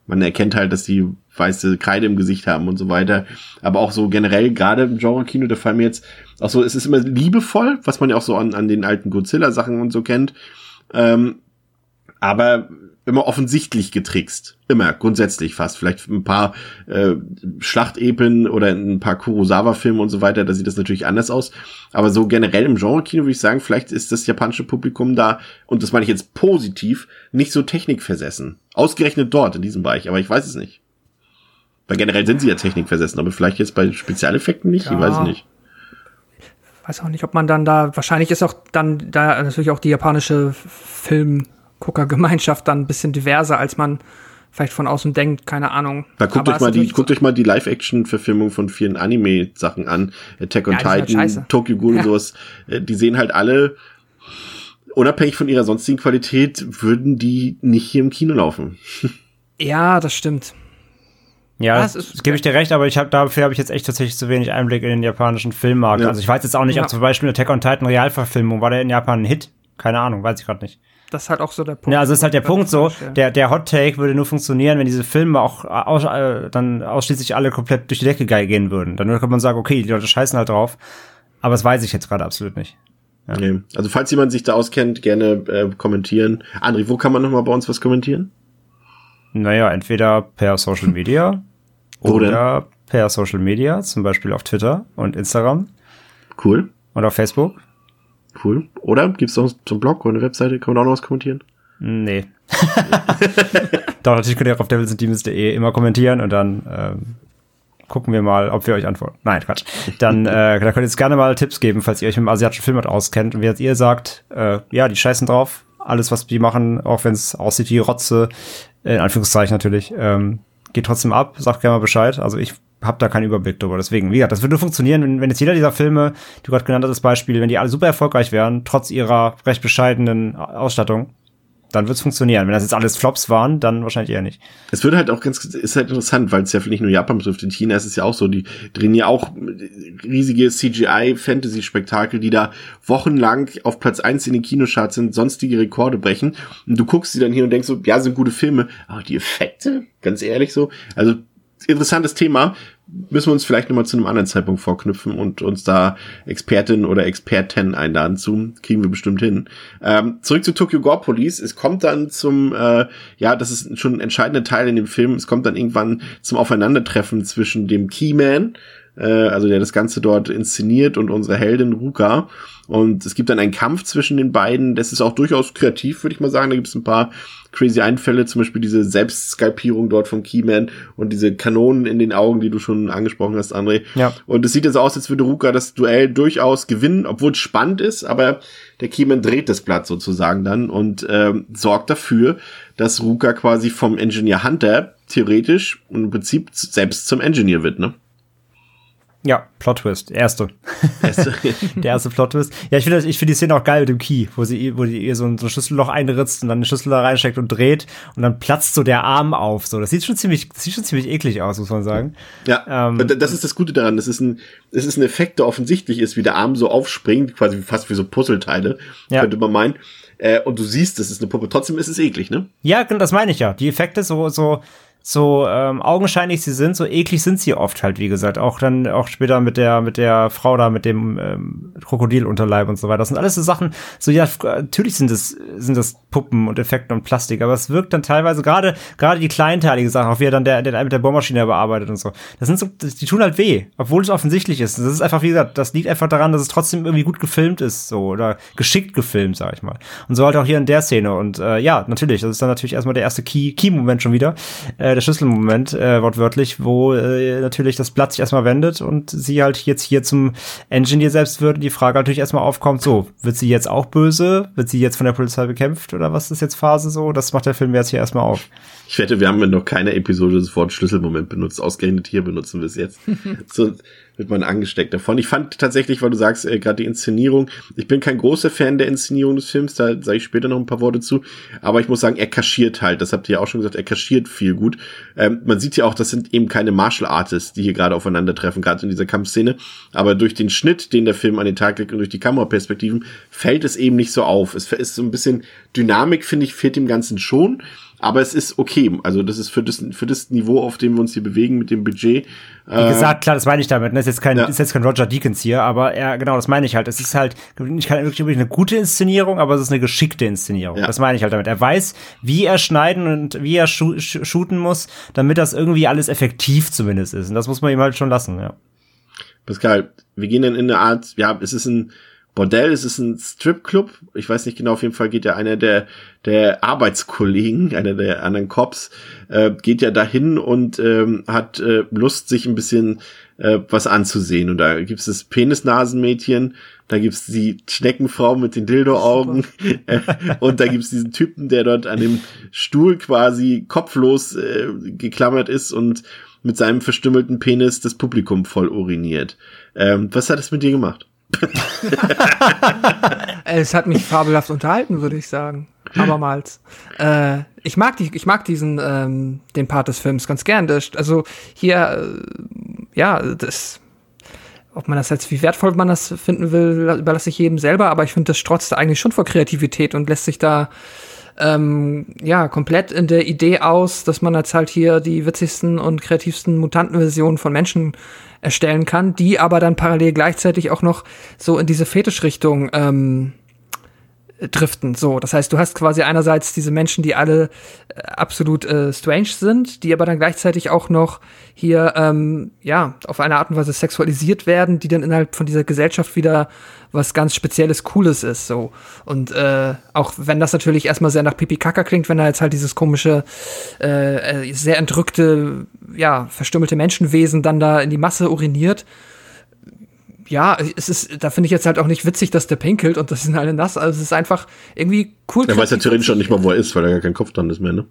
man erkennt halt, dass die weiße Kreide im Gesicht haben und so weiter. Aber auch so generell, gerade im Genre-Kino, da fallen mir jetzt auch so, es ist immer liebevoll, was man ja auch so an, an den alten Godzilla-Sachen und so kennt. Ähm, aber immer offensichtlich getrickst. Immer, grundsätzlich fast. Vielleicht ein paar äh, Schlachtepen oder ein paar Kurosawa-Filme und so weiter, da sieht das natürlich anders aus. Aber so generell im Genre-Kino würde ich sagen, vielleicht ist das japanische Publikum da, und das meine ich jetzt positiv, nicht so technikversessen. Ausgerechnet dort in diesem Bereich, aber ich weiß es nicht. Weil generell sind sie ja technikversessen, aber vielleicht jetzt bei Spezialeffekten nicht, ja. ich weiß es nicht weiß auch nicht, ob man dann da, wahrscheinlich ist auch dann da natürlich auch die japanische Film, Guckergemeinschaft dann ein bisschen diverser, als man vielleicht von außen denkt, keine Ahnung. Da guckt euch mal die, guckt euch mal die Live-Action-Verfilmung von vielen Anime-Sachen an. Attack on ja, halt Titan, halt Tokyo Ghoul ja. und sowas. Äh, die sehen halt alle, unabhängig von ihrer sonstigen Qualität, würden die nicht hier im Kino laufen. Ja, das stimmt. Ja, das, das gebe ich dir recht, aber ich habe dafür habe ich jetzt echt tatsächlich zu wenig Einblick in den japanischen Filmmarkt. Ja. Also ich weiß jetzt auch nicht, ob zum Beispiel Attack on Titan Realverfilmung war der in Japan ein Hit. Keine Ahnung, weiß ich gerade nicht. Das ist halt auch so der Punkt. Ja, also ist halt der Punkt so, der, der Hot Take würde nur funktionieren, wenn diese Filme auch aus, äh, dann ausschließlich alle komplett durch die Decke gehen würden. Dann könnte man sagen, okay, die Leute scheißen halt drauf. Aber das weiß ich jetzt gerade absolut nicht. Ja. Okay. Also falls jemand sich da auskennt, gerne äh, kommentieren. André, wo kann man nochmal bei uns was kommentieren? Naja, entweder per Social Media oder per Social Media, zum Beispiel auf Twitter und Instagram. Cool. Und auf Facebook. Cool. Oder gibt's noch zum Blog oder eine Webseite? Kann man auch noch was kommentieren? Nee. Doch, natürlich könnt ihr auch auf devilsandemons.de immer kommentieren und dann ähm, gucken wir mal, ob wir euch antworten. Nein, Quatsch. Dann äh, da könnt ihr jetzt gerne mal Tipps geben, falls ihr euch mit dem asiatischen Film auskennt. Und wie ihr sagt, äh, ja, die scheißen drauf. Alles, was die machen, auch wenn es aussieht wie Rotze, in Anführungszeichen natürlich, ähm, geht trotzdem ab. Sagt gerne mal Bescheid. Also ich habe da keinen Überblick drüber. Deswegen, wie gesagt, das würde nur funktionieren, wenn, wenn jetzt jeder dieser Filme, die du gerade genannt hast, das Beispiel, wenn die alle super erfolgreich wären, trotz ihrer recht bescheidenen Ausstattung, dann wird's funktionieren. Wenn das jetzt alles Flops waren, dann wahrscheinlich eher nicht. Es wird halt auch ganz, ist halt interessant, weil es ja nicht nur Japan betrifft. In China ist es ja auch so, die drehen ja auch riesige CGI-Fantasy-Spektakel, die da wochenlang auf Platz eins in den Kinocharts sind, sonstige Rekorde brechen. Und du guckst sie dann hier und denkst so, ja, sind gute Filme, aber die Effekte, ganz ehrlich so. Also interessantes Thema. Müssen wir uns vielleicht nochmal zu einem anderen Zeitpunkt vorknüpfen und uns da Expertin oder Experten einladen zu. Kriegen wir bestimmt hin. Ähm, zurück zu Tokyo Gore Police. Es kommt dann zum, äh, ja, das ist schon ein entscheidender Teil in dem Film. Es kommt dann irgendwann zum Aufeinandertreffen zwischen dem Keyman, äh, also der das Ganze dort inszeniert und unsere Heldin Ruka. Und es gibt dann einen Kampf zwischen den beiden. Das ist auch durchaus kreativ, würde ich mal sagen. Da gibt es ein paar crazy Einfälle, zum Beispiel diese Selbstskalpierung dort von Keyman und diese Kanonen in den Augen, die du schon angesprochen hast, André. Ja. Und es sieht jetzt aus, als würde Ruka das Duell durchaus gewinnen, obwohl es spannend ist, aber der Keyman dreht das Blatt sozusagen dann und ähm, sorgt dafür, dass Ruka quasi vom Engineer Hunter theoretisch und im Prinzip selbst zum Engineer wird, ne? Ja, Plot Twist, erste. erste. der erste Plot Twist. Ja, ich finde ich finde die Szene auch geil mit dem Key, wo sie wo die ihr so ein, so ein Schlüsselloch einritzt und dann eine Schlüssel da reinsteckt und dreht und dann platzt so der Arm auf. So, das sieht schon ziemlich das sieht schon ziemlich eklig aus, muss man sagen. Ja, ähm, das ist das Gute daran. Das ist ein das ist ein Effekt, der offensichtlich ist, wie der Arm so aufspringt, quasi fast wie so Puzzleteile, ja. könnte man meinen. Äh, und du siehst, das ist eine Puppe. Trotzdem ist es eklig, ne? Ja, genau, das meine ich ja. Die Effekte so so so ähm, augenscheinlich sie sind, so eklig sind sie oft halt, wie gesagt. Auch dann, auch später mit der, mit der Frau da, mit dem ähm, Krokodilunterleib und so weiter. Das sind alles so Sachen, so ja, natürlich sind das, sind das Puppen und Effekte und Plastik, aber es wirkt dann teilweise, gerade, gerade die kleinteilige Sachen, auch wie er dann der, der mit der Bohrmaschine bearbeitet und so. Das sind so, die tun halt weh, obwohl es offensichtlich ist. Das ist einfach, wie gesagt, das liegt einfach daran, dass es trotzdem irgendwie gut gefilmt ist, so, oder geschickt gefilmt, sag ich mal. Und so halt auch hier in der Szene. Und äh, ja, natürlich, das ist dann natürlich erstmal der erste Key-Moment Key schon wieder. Äh, äh, der Schlüsselmoment, äh, wortwörtlich, wo äh, natürlich das Blatt sich erstmal wendet und sie halt jetzt hier zum Engineer selbst wird und die Frage natürlich erstmal aufkommt, so, wird sie jetzt auch böse? Wird sie jetzt von der Polizei bekämpft oder was ist jetzt Phase so? Das macht der Film jetzt hier erstmal auf. Ich wette, wir haben in noch keine Episode das Wort Schlüsselmoment benutzt. Ausgerechnet hier benutzen wir es jetzt. so, wird man angesteckt davon. Ich fand tatsächlich, weil du sagst, äh, gerade die Inszenierung, ich bin kein großer Fan der Inszenierung des Films, da sage ich später noch ein paar Worte zu, aber ich muss sagen, er kaschiert halt, das habt ihr ja auch schon gesagt, er kaschiert viel gut. Ähm, man sieht ja auch, das sind eben keine Martial Artists, die hier gerade aufeinandertreffen, gerade in dieser Kampfszene, aber durch den Schnitt, den der Film an den Tag legt und durch die Kameraperspektiven, fällt es eben nicht so auf. Es ist so ein bisschen Dynamik, finde ich, fehlt dem Ganzen schon, aber es ist okay. Also das ist für das, für das Niveau, auf dem wir uns hier bewegen mit dem Budget. Wie äh, gesagt, klar, das meine ich damit. Das ne? ist jetzt kein, ja. ist jetzt kein Roger Deakins hier, aber ja, genau, das meine ich halt. Es ist halt nicht wirklich eine gute Inszenierung, aber es ist eine geschickte Inszenierung. Ja. Das meine ich halt damit. Er weiß, wie er schneiden und wie er sh shooten muss, damit das irgendwie alles effektiv zumindest ist. Und das muss man ihm halt schon lassen, ja. Pascal, wir gehen dann in eine Art, ja, es ist ein Bordell, es ist ein Stripclub. Ich weiß nicht genau, auf jeden Fall geht ja einer der, der Arbeitskollegen, einer der anderen Cops, äh, geht ja dahin und ähm, hat äh, Lust, sich ein bisschen äh, was anzusehen. Und da gibt's das Penisnasenmädchen, da gibt's die Schneckenfrau mit den Dildo-Augen äh, und da gibt's diesen Typen, der dort an dem Stuhl quasi kopflos äh, geklammert ist und mit seinem verstümmelten Penis das Publikum voll uriniert. Ähm, was hat es mit dir gemacht? es hat mich fabelhaft unterhalten, würde ich sagen. Abermals. Äh, ich mag die, ich mag diesen ähm, den Part des Films ganz gern. Das, also hier, äh, ja, das, ob man das jetzt wie wertvoll man das finden will, überlasse ich jedem selber. Aber ich finde, das strotzt eigentlich schon vor Kreativität und lässt sich da ähm, ja, komplett in der Idee aus, dass man jetzt halt hier die witzigsten und kreativsten Mutantenversionen von Menschen erstellen kann, die aber dann parallel gleichzeitig auch noch so in diese Fetischrichtung ähm, driften. So, das heißt, du hast quasi einerseits diese Menschen, die alle äh, absolut äh, strange sind, die aber dann gleichzeitig auch noch hier ähm, ja auf eine Art und Weise sexualisiert werden, die dann innerhalb von dieser Gesellschaft wieder was ganz Spezielles, Cooles ist. So und äh, auch wenn das natürlich erstmal sehr nach Pipi Kaka klingt, wenn da jetzt halt dieses komische, äh, äh sehr entrückte, ja verstümmelte Menschenwesen dann da in die Masse uriniert ja, es ist, da finde ich jetzt halt auch nicht witzig, dass der pinkelt und das sind alle nass. Also es ist einfach irgendwie cool. Er weiß ja theoretisch schon nicht mal, wo er ist, weil er gar kein Kopf dran ist mehr, ne?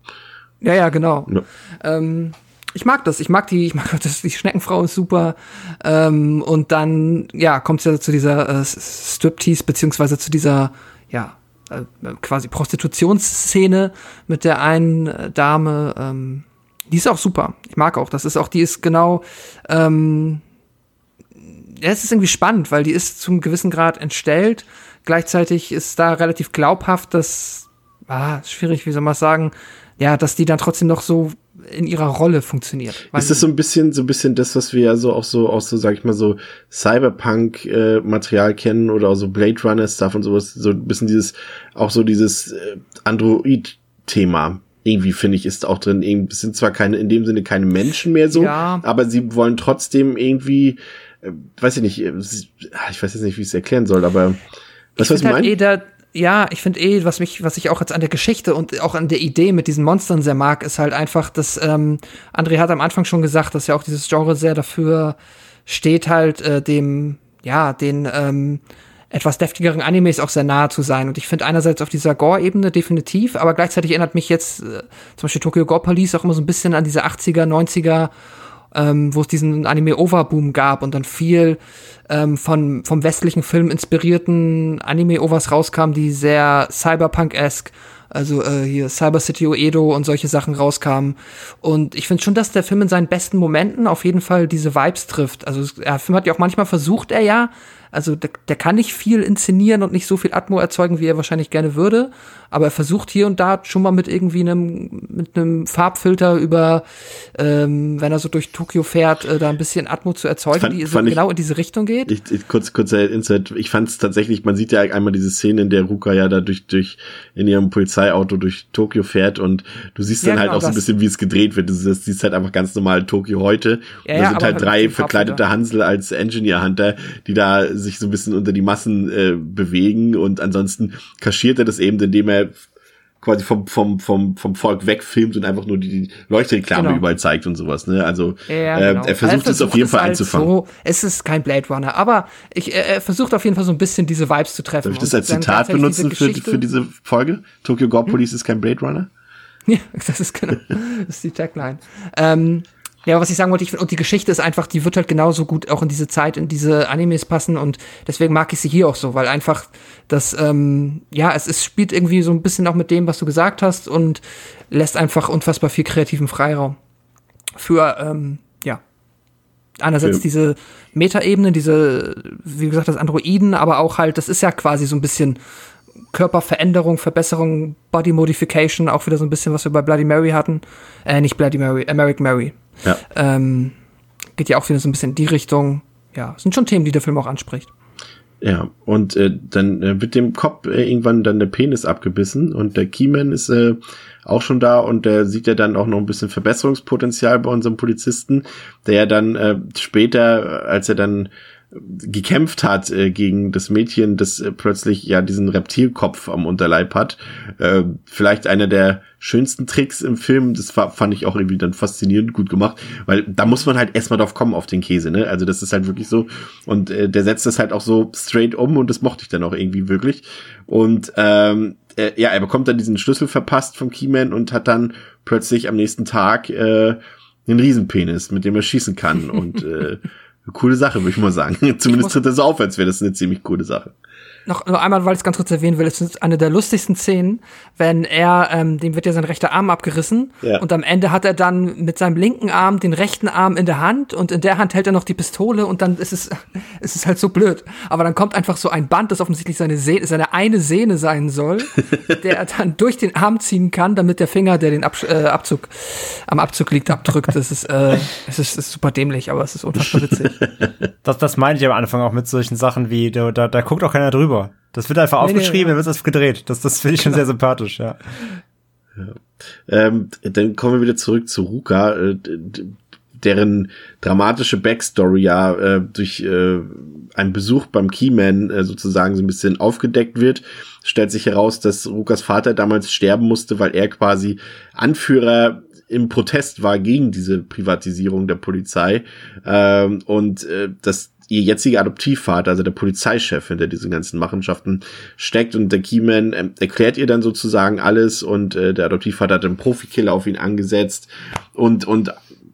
Ja, ja, genau. Ja. Ähm, ich mag das. Ich mag die, ich mag das, die Schneckenfrau ist super. Ähm, und dann, ja, kommt es ja zu dieser äh, Striptease, beziehungsweise zu dieser, ja, äh, quasi Prostitutionsszene mit der einen äh, Dame. Ähm, die ist auch super. Ich mag auch. Das ist auch, die ist genau, ähm, es ist irgendwie spannend, weil die ist zum gewissen Grad entstellt. Gleichzeitig ist da relativ glaubhaft, dass, ah, schwierig, wie soll man sagen, ja, dass die dann trotzdem noch so in ihrer Rolle funktioniert. Ist das so ein bisschen, so ein bisschen das, was wir ja so auch so aus so, sag ich mal, so Cyberpunk-Material äh, kennen oder auch so Blade Runner-Stuff und sowas, so ein bisschen dieses, auch so dieses äh, Android-Thema. Irgendwie finde ich, ist auch drin, es sind zwar keine, in dem Sinne keine Menschen mehr so, ja. aber sie wollen trotzdem irgendwie äh, weiß ich nicht, äh, ah, ich weiß jetzt nicht, wie ich es erklären soll, aber was was ich halt meine? Halt ja, ich finde eh, was mich, was ich auch jetzt an der Geschichte und auch an der Idee mit diesen Monstern sehr mag, ist halt einfach, dass ähm, André hat am Anfang schon gesagt, dass ja auch dieses Genre sehr dafür steht, halt äh, dem, ja, den ähm, etwas deftigeren Animes auch sehr nahe zu sein. Und ich finde einerseits auf dieser Gore-Ebene definitiv, aber gleichzeitig erinnert mich jetzt äh, zum Beispiel Tokyo Gore Police auch immer so ein bisschen an diese 80er, 90er ähm, wo es diesen Anime-Over-Boom gab und dann viel ähm, von, vom westlichen Film inspirierten Anime-Overs rauskam, die sehr Cyberpunk-esque also äh, hier Cyber City Oedo und solche Sachen rauskamen. Und ich finde schon, dass der Film in seinen besten Momenten auf jeden Fall diese Vibes trifft. Also der Film hat ja auch manchmal versucht, er ja, also der, der kann nicht viel inszenieren und nicht so viel Atmo erzeugen, wie er wahrscheinlich gerne würde. Aber er versucht hier und da schon mal mit irgendwie einem, mit einem Farbfilter über, ähm, wenn er so durch Tokio fährt, äh, da ein bisschen Atmo zu erzeugen, fand, die so genau ich, in diese Richtung geht. Ich, ich, kurz, kurz Insight. Ich fand es tatsächlich, man sieht ja einmal diese Szene, in der Ruka ja da durch, durch, in ihrem Polizeiauto durch Tokio fährt und du siehst dann ja, halt genau, auch so ein bisschen, wie es gedreht wird. Du siehst halt einfach ganz normal Tokio heute. Ja, und da sind halt drei verkleidete Hansel als Engineer Hunter, die da sich so ein bisschen unter die Massen äh, bewegen und ansonsten kaschiert er das eben, indem er quasi vom, vom, vom, vom Volk wegfilmt und einfach nur die, Leuchtreklame Genau. überall zeigt und sowas, ne? Also Ja, äh, genau. er versucht es auf jeden Fall halt einzufangen. So, es ist kein Blade Runner, aber ich, er, er versucht auf jeden Fall so ein bisschen diese Vibes zu treffen. Darf ich das als Zitat benutzen für, Geschichte- für diese Folge? Tokyo Gore Police ist kein Blade Runner? Ja, das ist genau, das ist die Tagline. Ähm, ja, aber was ich sagen wollte, ich finde, und die Geschichte ist einfach, die wird halt genauso gut auch in diese Zeit, in diese Animes passen und deswegen mag ich sie hier auch so, weil einfach das, ähm, ja, es, es spielt irgendwie so ein bisschen auch mit dem, was du gesagt hast und lässt einfach unfassbar viel kreativen Freiraum für, ähm, ja, einerseits Für- diese Metaebene, diese, wie gesagt, das Androiden, aber auch halt, das ist ja quasi so ein bisschen Körperveränderung, Verbesserung, Body Modification, auch wieder so ein bisschen, was wir bei Bloody Mary hatten. Äh, nicht Bloody Mary, American Mary. Ja. Ähm, geht ja auch wieder so ein bisschen in die Richtung. Ja, sind schon Themen, die der Film auch anspricht. Ja, und äh, dann äh, wird dem Kopf äh, irgendwann dann der Penis abgebissen und der Keyman ist äh, auch schon da und der sieht ja dann auch noch ein bisschen Verbesserungspotenzial bei unserem Polizisten, der ja dann äh, später, als er dann gekämpft hat äh, gegen das Mädchen, das äh, plötzlich ja diesen Reptilkopf am Unterleib hat. Äh, vielleicht einer der schönsten Tricks im Film. Das fa- fand ich auch irgendwie dann faszinierend gut gemacht, weil da muss man halt erstmal drauf kommen auf den Käse, ne? Also das ist halt wirklich so. Und äh, der setzt das halt auch so straight um und das mochte ich dann auch irgendwie wirklich. Und ähm, äh, ja, er bekommt dann diesen Schlüssel verpasst vom Keyman und hat dann plötzlich am nächsten Tag äh, einen Riesenpenis, mit dem er schießen kann. Und äh, eine coole Sache, würde ich mal sagen. Zumindest tritt er so auf, als wäre das eine ziemlich coole Sache. Noch nur einmal, weil ich es ganz kurz erwähnen will, es ist eine der lustigsten Szenen, wenn er, ähm, dem wird ja sein rechter Arm abgerissen Ja. und am Ende hat er dann mit seinem linken Arm den rechten Arm in der Hand und in der Hand hält er noch die Pistole und dann ist es, es ist halt so blöd. Aber dann kommt einfach so ein Band, das offensichtlich seine, Sehne, seine eine Sehne sein soll, der er dann durch den Arm ziehen kann, damit der Finger, der den Absch äh, Abzug, am Abzug liegt, abdrückt. Das ist, äh, es ist, es ist super dämlich, aber es ist unfassbar witzig. Das, das meine ich am Anfang auch mit solchen Sachen wie, da, da, da guckt auch keiner drüber. Das wird einfach Nee, nee, aufgeschrieben, ja. dann wird das gedreht. Das, das finde ich schon sehr sympathisch, ja. Ähm, dann kommen wir wieder zurück zu Ruka, äh, deren dramatische Backstory ja äh, durch äh, einen Besuch beim Keyman äh, sozusagen so ein bisschen aufgedeckt wird. Stellt sich heraus, dass Rukas Vater damals sterben musste, weil er quasi Anführer im Protest war gegen diese Privatisierung der Polizei ähm, und äh, dass ihr jetziger Adoptivvater, also der Polizeichef hinter diesen ganzen Machenschaften steckt und der Keyman ähm, erklärt ihr dann sozusagen alles und äh, der Adoptivvater hat einen Profikiller auf ihn angesetzt und und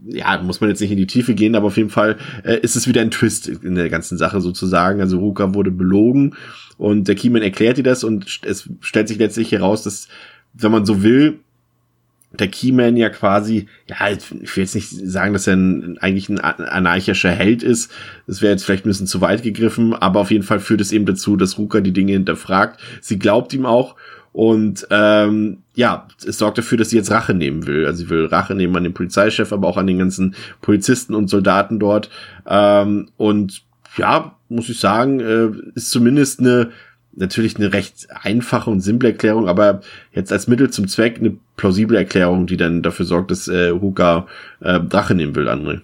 ja, muss man jetzt nicht in die Tiefe gehen, aber auf jeden Fall äh, ist es wieder ein Twist in der ganzen Sache sozusagen. Also Ruka wurde belogen und der Keyman erklärt ihr das und es stellt sich letztlich heraus, dass, wenn man so will, der Keyman ja quasi, ja, ich will jetzt nicht sagen, dass er ein, eigentlich ein anarchischer Held ist. Das wäre jetzt vielleicht ein bisschen zu weit gegriffen, aber auf jeden Fall führt es eben dazu, dass Ruka die Dinge hinterfragt. Sie glaubt ihm auch und ähm, ja, es sorgt dafür, dass sie jetzt Rache nehmen will. Also sie will Rache nehmen an den Polizeichef, aber auch an den ganzen Polizisten und Soldaten dort. Ähm, und ja, muss ich sagen, äh, ist zumindest eine natürlich eine recht einfache und simple Erklärung, aber jetzt als Mittel zum Zweck eine plausible Erklärung, die dann dafür sorgt, dass äh, Huka äh, Rache nehmen will, André.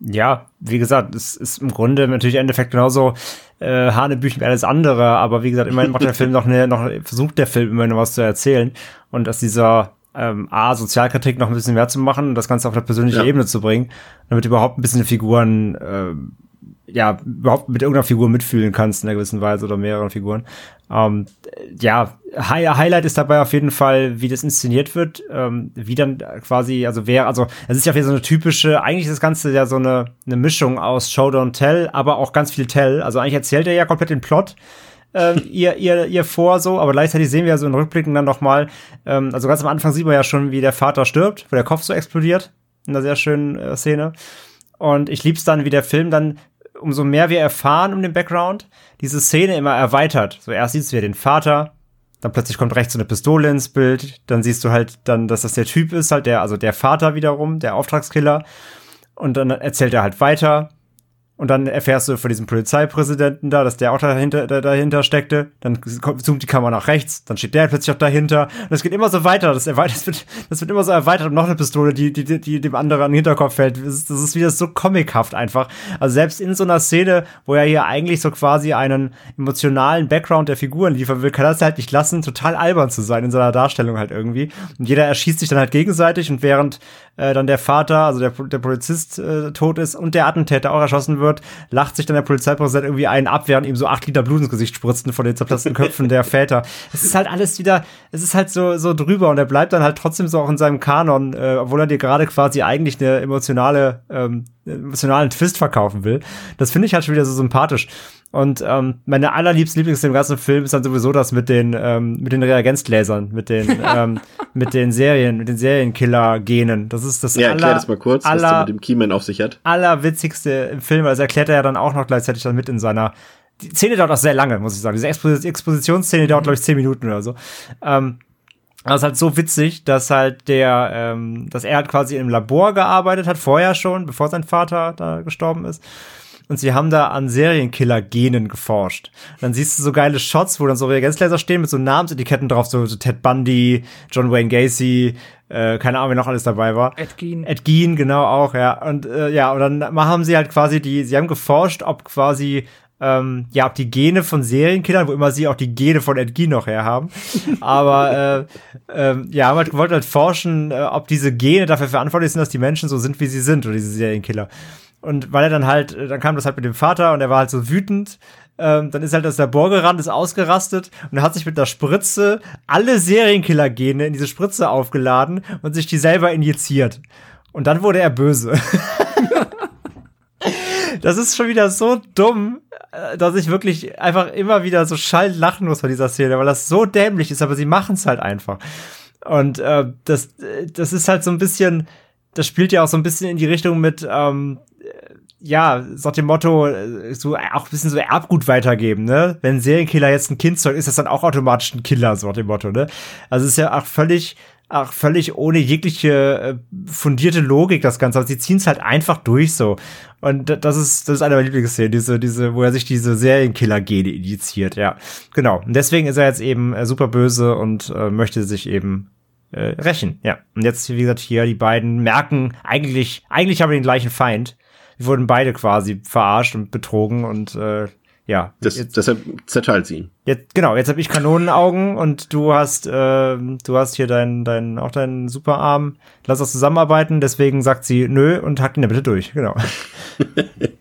Ja, wie gesagt, es ist im Grunde natürlich im Endeffekt genauso äh, Hanebüchen wie alles andere, aber wie gesagt, immerhin macht der Film noch eine, noch versucht der Film immerhin noch was zu erzählen und aus dieser ähm, A, Sozialkritik noch ein bisschen mehr zu machen und das Ganze auf eine persönliche Ja. Ebene zu bringen, damit überhaupt ein bisschen die Figuren, ähm, ja, überhaupt mit irgendeiner Figur mitfühlen kannst in einer gewissen Weise oder mehreren Figuren. Ähm, ja, Hi Highlight ist dabei auf jeden Fall, wie das inszeniert wird, ähm, wie dann quasi, also wer, also es ist ja wieder so eine typische, eigentlich ist das Ganze ja so eine, eine Mischung aus Showdown Tell, aber auch ganz viel Tell. Also eigentlich erzählt er ja komplett den Plot ähm, ihr, ihr, ihr vor so, aber gleichzeitig sehen wir ja so in Rückblicken dann nochmal, ähm, also ganz am Anfang sieht man ja schon, wie der Vater stirbt, wo der Kopf so explodiert, in einer sehr schönen äh, Szene. Und ich lieb's dann, wie der Film dann, umso mehr wir erfahren um den Background, diese Szene immer erweitert. So erst siehst du ja den Vater, dann plötzlich kommt rechts eine Pistole ins Bild, dann siehst du halt dann, dass das der Typ ist, halt der, also der Vater wiederum, der Auftragskiller. Und dann erzählt er halt weiter. Und dann erfährst du von diesem Polizeipräsidenten da, dass der auch dahinter, da, dahinter steckte. Dann zoomt die Kamera nach rechts, dann steht der plötzlich auch dahinter. Und es geht immer so weiter. Das, das, wird, das wird immer so erweitert und noch eine Pistole, die, die, die, die dem anderen an den Hinterkopf fällt. Das ist, das ist wieder so comichaft einfach. Also selbst in so einer Szene, wo er hier eigentlich so quasi einen emotionalen Background der Figuren liefern will, kann das halt nicht lassen, total albern zu sein in seiner Darstellung halt irgendwie. Und jeder erschießt sich dann halt gegenseitig und während äh, dann der Vater, also der, der Polizist äh, tot ist und der Attentäter auch erschossen wird, lacht sich dann der Polizeipräsident irgendwie einen ab, während ihm so acht Liter Blut ins Gesicht spritzen von den zerplatzten Köpfen der Väter. Es ist halt alles wieder, es ist halt so, so drüber und er bleibt dann halt trotzdem so auch in seinem Kanon, äh, obwohl er dir gerade quasi eigentlich eine emotionale, ähm, emotionalen Twist verkaufen will. Das finde ich halt schon wieder so sympathisch. Und ähm, meine allerliebste Lieblings im ganzen Film ist dann sowieso das mit den ähm, mit den Reagenzgläsern, mit den ähm, mit den Serien, mit den Serienkiller-Genen. Das ist das Ja, erklär das mal kurz, aller, was mit dem Keyman auf sich hat. Allerwitzigste im Film, also erklärt er ja dann auch noch gleichzeitig dann mit in seiner die Szene dauert auch sehr lange, muss ich sagen. Diese Expos Expositionsszene dauert, glaube ich, zehn Minuten oder so. Ähm, das ist halt so witzig, dass halt der, ähm, dass er halt quasi im Labor gearbeitet hat, vorher schon, bevor sein Vater da gestorben ist und sie haben da an Serienkiller-Genen geforscht. dann siehst du so geile Shots, wo dann so Reagenzgläser stehen mit so Namensetiketten drauf, so, so Ted Bundy, John Wayne Gacy, äh, keine Ahnung, wer noch alles dabei war. Ed Gein. Ed Gein, genau auch, ja. Und äh, ja, und dann haben sie halt quasi die, sie haben geforscht, ob quasi ähm, ja, ob die Gene von Serienkillern, wo immer sie auch die Gene von Ed Gein noch herhaben. Aber äh, äh, ja, haben halt gewollt halt forschen, äh, ob diese Gene dafür verantwortlich sind, dass die Menschen so sind, wie sie sind, oder diese Serienkiller. Und weil er dann halt, dann kam das halt mit dem Vater und er war halt so wütend. Ähm, dann ist halt das Labor gerannt, ist ausgerastet und er hat sich mit der Spritze alle Serienkiller-Gene in diese Spritze aufgeladen und sich die selber injiziert. Und dann wurde er böse. das ist schon wieder so dumm, äh, dass ich wirklich einfach immer wieder so schallend lachen muss bei dieser Szene, weil das so dämlich ist, aber sie machen es halt einfach. Und äh, das, das ist halt so ein bisschen, das spielt ja auch so ein bisschen in die Richtung mit, ähm, ja, so dem Motto, äh, so auch ein bisschen so Erbgut weitergeben, ne? Wenn ein Serienkiller jetzt ein Kind zeugt, ist das dann auch automatisch ein Killer, so dem Motto, ne? Also es ist ja auch völlig, auch völlig ohne jegliche äh, fundierte Logik das Ganze. Aber sie ziehen es halt einfach durch so. Und das ist, das ist eine meiner Lieblingsszenen, diese, diese, wo er sich diese Serienkiller-Gene injiziert, ja. Genau. Und deswegen ist er jetzt eben äh, super böse und äh, möchte sich eben äh, rächen, ja. Und jetzt, wie gesagt, hier, die beiden merken, eigentlich, eigentlich haben wir den gleichen Feind wir wurden beide quasi verarscht und betrogen und äh, ja. Das, jetzt, deshalb zerteilt sie ihn. Jetzt, genau, jetzt habe ich Kanonenaugen und du hast, äh, du hast hier deinen, deinen, auch deinen Superarm. Lass uns zusammenarbeiten. Deswegen sagt sie nö und hackt ihn da bitte durch. Genau.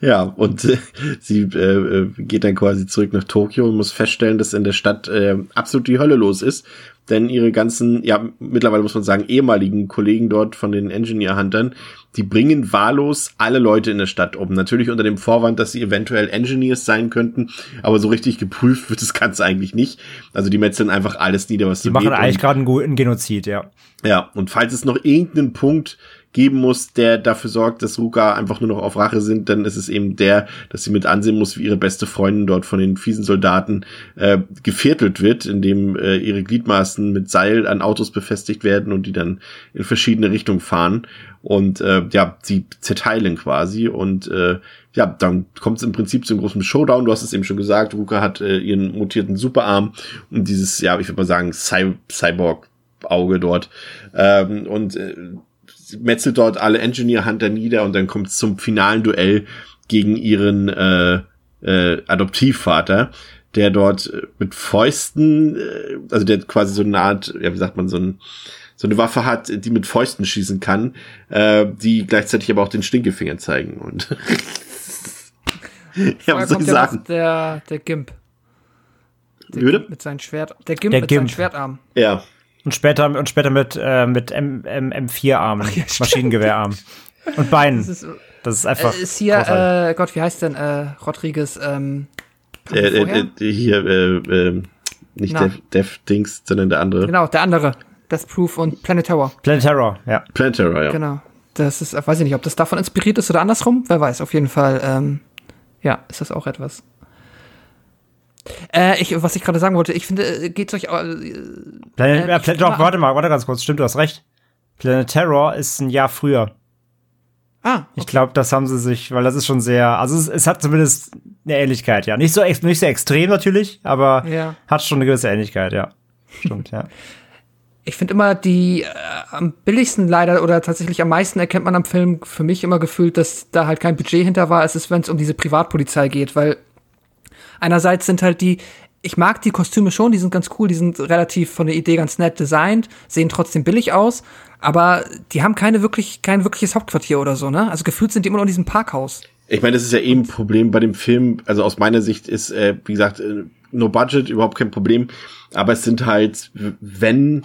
ja, und äh, sie äh, geht dann quasi zurück nach Tokio und muss feststellen, dass in der Stadt äh, absolut die Hölle los ist denn ihre ganzen, ja, mittlerweile muss man sagen, ehemaligen Kollegen dort von den Engineer Huntern, die bringen wahllos alle Leute in der Stadt um. Natürlich unter dem Vorwand, dass sie eventuell Engineers sein könnten, aber so richtig geprüft wird das Ganze eigentlich nicht. Also die metzeln einfach alles nieder, was die so machen geht. eigentlich gerade einen guten Genozid, ja. Ja, und falls es noch irgendeinen Punkt geben muss, der dafür sorgt, dass Ruka einfach nur noch auf Rache sind, dann ist es eben der, dass sie mit ansehen muss, wie ihre beste Freundin dort von den fiesen Soldaten äh, geviertelt wird, indem äh, ihre Gliedmaßen mit Seil an Autos befestigt werden und die dann in verschiedene Richtungen fahren und äh, ja, sie zerteilen quasi und äh, ja, dann kommt es im Prinzip zu einem großen Showdown. Du hast es eben schon gesagt, Ruka hat äh, ihren mutierten Superarm und dieses, ja, ich würde mal sagen, Cy Cyborg-Auge dort. Ähm, und äh, metzelt dort alle Engineer Hunter nieder und dann kommt es zum finalen Duell gegen ihren äh, äh, Adoptivvater, der dort mit Fäusten, äh, also der quasi so eine Art, ja, wie sagt man, so ein so eine Waffe hat, die mit Fäusten schießen kann, äh, die gleichzeitig aber auch den Stinkefinger zeigen und ja, was soll ich sagen? Der, der Gimp. Der Gimp mit seinem Schwert. Der Gimp der mit Gimp. seinem Schwertarm. Ja. Und später, und später mit, äh, mit M, M, M4-Armen, ja, Maschinengewehrarmen. Und Beinen. Das ist, das ist einfach. Äh, ist hier, äh, Gott, wie heißt denn, äh, Rodriguez, ähm, äh, äh, äh, hier, äh, äh, nicht Dev, Dev Dings, sondern der andere. Genau, der andere. Das Proof und Planet Terror. Planet Terror, ja. Planet Terror, ja. Genau. Das ist, weiß ich nicht, ob das davon inspiriert ist oder andersrum. Wer weiß, auf jeden Fall, ähm, ja, ist das auch etwas. Äh, ich, was ich gerade sagen wollte, ich finde, äh, geht's euch. Äh, Planet, äh, Planet, doch, warte mal, warte ganz kurz, stimmt, du hast recht. Planet Terror ist ein Jahr früher. Ah, okay. Ich glaube, das haben sie sich, weil das ist schon sehr, also es, es, hat zumindest eine Ähnlichkeit, ja. Nicht so, nicht so extrem natürlich, aber Ja. hat schon eine gewisse Ähnlichkeit, ja. Stimmt, ja. Ich finde immer die äh, am billigsten leider oder tatsächlich am meisten erkennt man am Film für mich immer gefühlt, dass da halt kein Budget hinter war. Es ist, wenn es um diese Privatpolizei geht, weil einerseits sind halt die, ich mag die Kostüme schon, die sind ganz cool, die sind relativ von der Idee ganz nett designt, sehen trotzdem billig aus, aber die haben keine wirklich, kein wirkliches Hauptquartier oder so, ne? Also gefühlt sind die immer noch in diesem Parkhaus. Ich meine, das ist ja eben ein Problem bei dem Film. Also aus meiner Sicht ist, äh, wie gesagt, äh, no budget, überhaupt kein Problem. Aber es sind halt, wenn,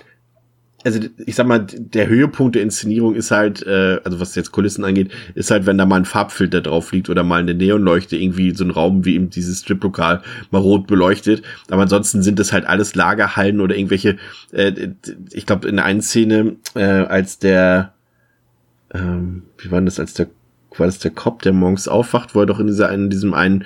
also ich sag mal, der Höhepunkt der Inszenierung ist halt, äh, also was jetzt Kulissen angeht, ist halt, wenn da mal ein Farbfilter drauf liegt oder mal eine Neonleuchte irgendwie so ein Raum wie eben dieses Striplokal mal rot beleuchtet. Aber ansonsten sind es halt alles Lagerhallen oder irgendwelche, äh, ich glaube in der einen Szene, äh, als der, ähm, wie war denn das, als der war das der Cop, der morgens aufwacht, wo er doch in dieser, in diesem einen,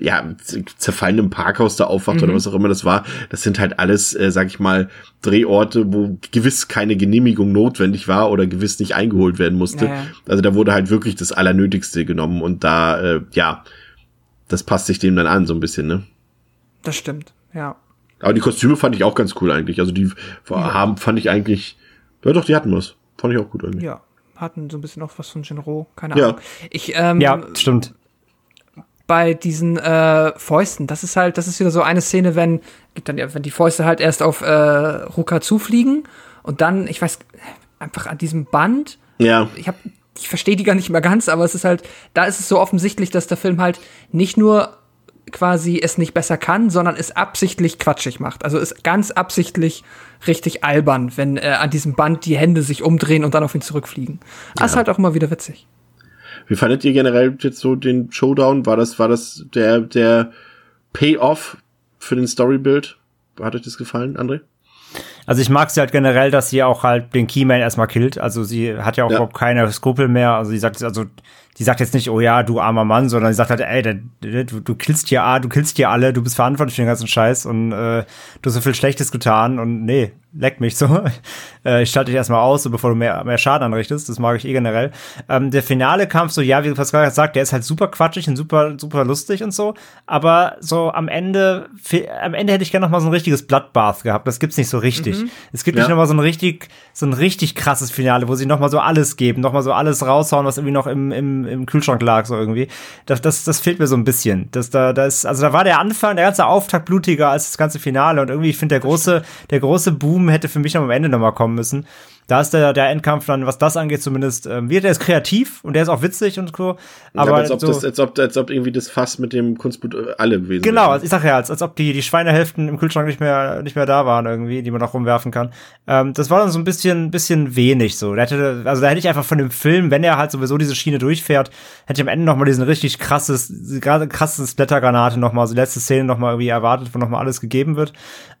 ja, z- zerfallenen Parkhaus da aufwacht oder was auch immer das war. Das sind halt alles, äh, sag ich mal, Drehorte, wo gewiss keine Genehmigung notwendig war oder gewiss nicht eingeholt werden musste. Ja, ja. Also da wurde halt wirklich das Allernötigste genommen und da, äh, ja, das passt sich dem dann an, so ein bisschen, ne? Das stimmt, ja. Aber die Kostüme fand ich auch ganz cool eigentlich. Also die haben, fand ich eigentlich, ja doch, die hatten was. Fand ich auch gut eigentlich. Ja. Hatten so ein bisschen auch was von Jinro, keine Ja. Ahnung. Ich, ähm, Ja, stimmt. Bei diesen äh, Fäusten, das ist halt, das ist wieder so eine Szene, wenn, gibt dann wenn die Fäuste halt erst auf äh, Ruka zufliegen und dann, ich weiß, einfach an diesem Band, Ja. ich hab, ich verstehe die gar nicht mehr ganz, aber es ist halt, da ist es so offensichtlich, dass der Film halt nicht nur quasi es nicht besser kann, sondern es absichtlich quatschig macht. Also ist ganz absichtlich richtig albern, wenn äh, an diesem Band die Hände sich umdrehen und dann auf ihn zurückfliegen. Das ist halt auch immer wieder witzig. Wie fandet ihr generell jetzt so den Showdown? War das, war das der, der Payoff für den Storybuild? Hat euch das gefallen, André? Also ich mag sie halt generell, dass sie auch halt den Keyman erstmal killt. Also sie hat ja auch Ja. überhaupt keine Skrupel mehr. Also sie sagt, also die sagt jetzt nicht, oh ja, du armer Mann, sondern sie sagt halt, ey, du, du killst hier, ah, du killst hier alle, du bist verantwortlich für den ganzen Scheiß und äh, du hast so viel Schlechtes getan und nee, leck mich so. äh, ich schalte dich erstmal aus, so bevor du mehr, mehr Schaden anrichtest. Das mag ich eh generell. Ähm, der finale Kampf, so ja, wie Pascal gerade sagt, der ist halt super quatschig und super, super lustig und so. Aber so am Ende, am Ende hätte ich gerne noch mal so ein richtiges Bloodbath gehabt. Das gibt's nicht so richtig. Es gibt Ja. nicht noch mal so ein richtig, so ein richtig krasses Finale, wo sie noch mal so alles geben, noch mal so alles raushauen, was irgendwie noch im, im, im Kühlschrank lag, so irgendwie. Das, das, das fehlt mir so ein bisschen. Das, da, da ist, also da war der Anfang, der ganze Auftakt blutiger als das ganze Finale und irgendwie, ich finde, der große, der große Boom hätte für mich noch am Ende noch mal kommen müssen. Da ist der, der Endkampf dann, was das angeht, zumindest, ähm, wird, der ist kreativ und der ist auch witzig und so. Aber Aber als ob, so, das, als, ob, als ob irgendwie das Fass mit dem Kunstblut äh, alle gewesen Genau, also ich sag ja, als, als ob die, die Schweinehälften im Kühlschrank nicht mehr, nicht mehr da waren irgendwie, die man noch rumwerfen kann. Ähm, das war dann so ein bisschen, bisschen wenig so. Da hätte, also da hätte ich einfach von dem Film, wenn er halt sowieso diese Schiene durchfährt, hätte ich am Ende noch mal diesen richtig krasses, gerade krassen Splattergranate noch mal, so die letzte Szene noch mal irgendwie erwartet, wo noch mal alles gegeben wird,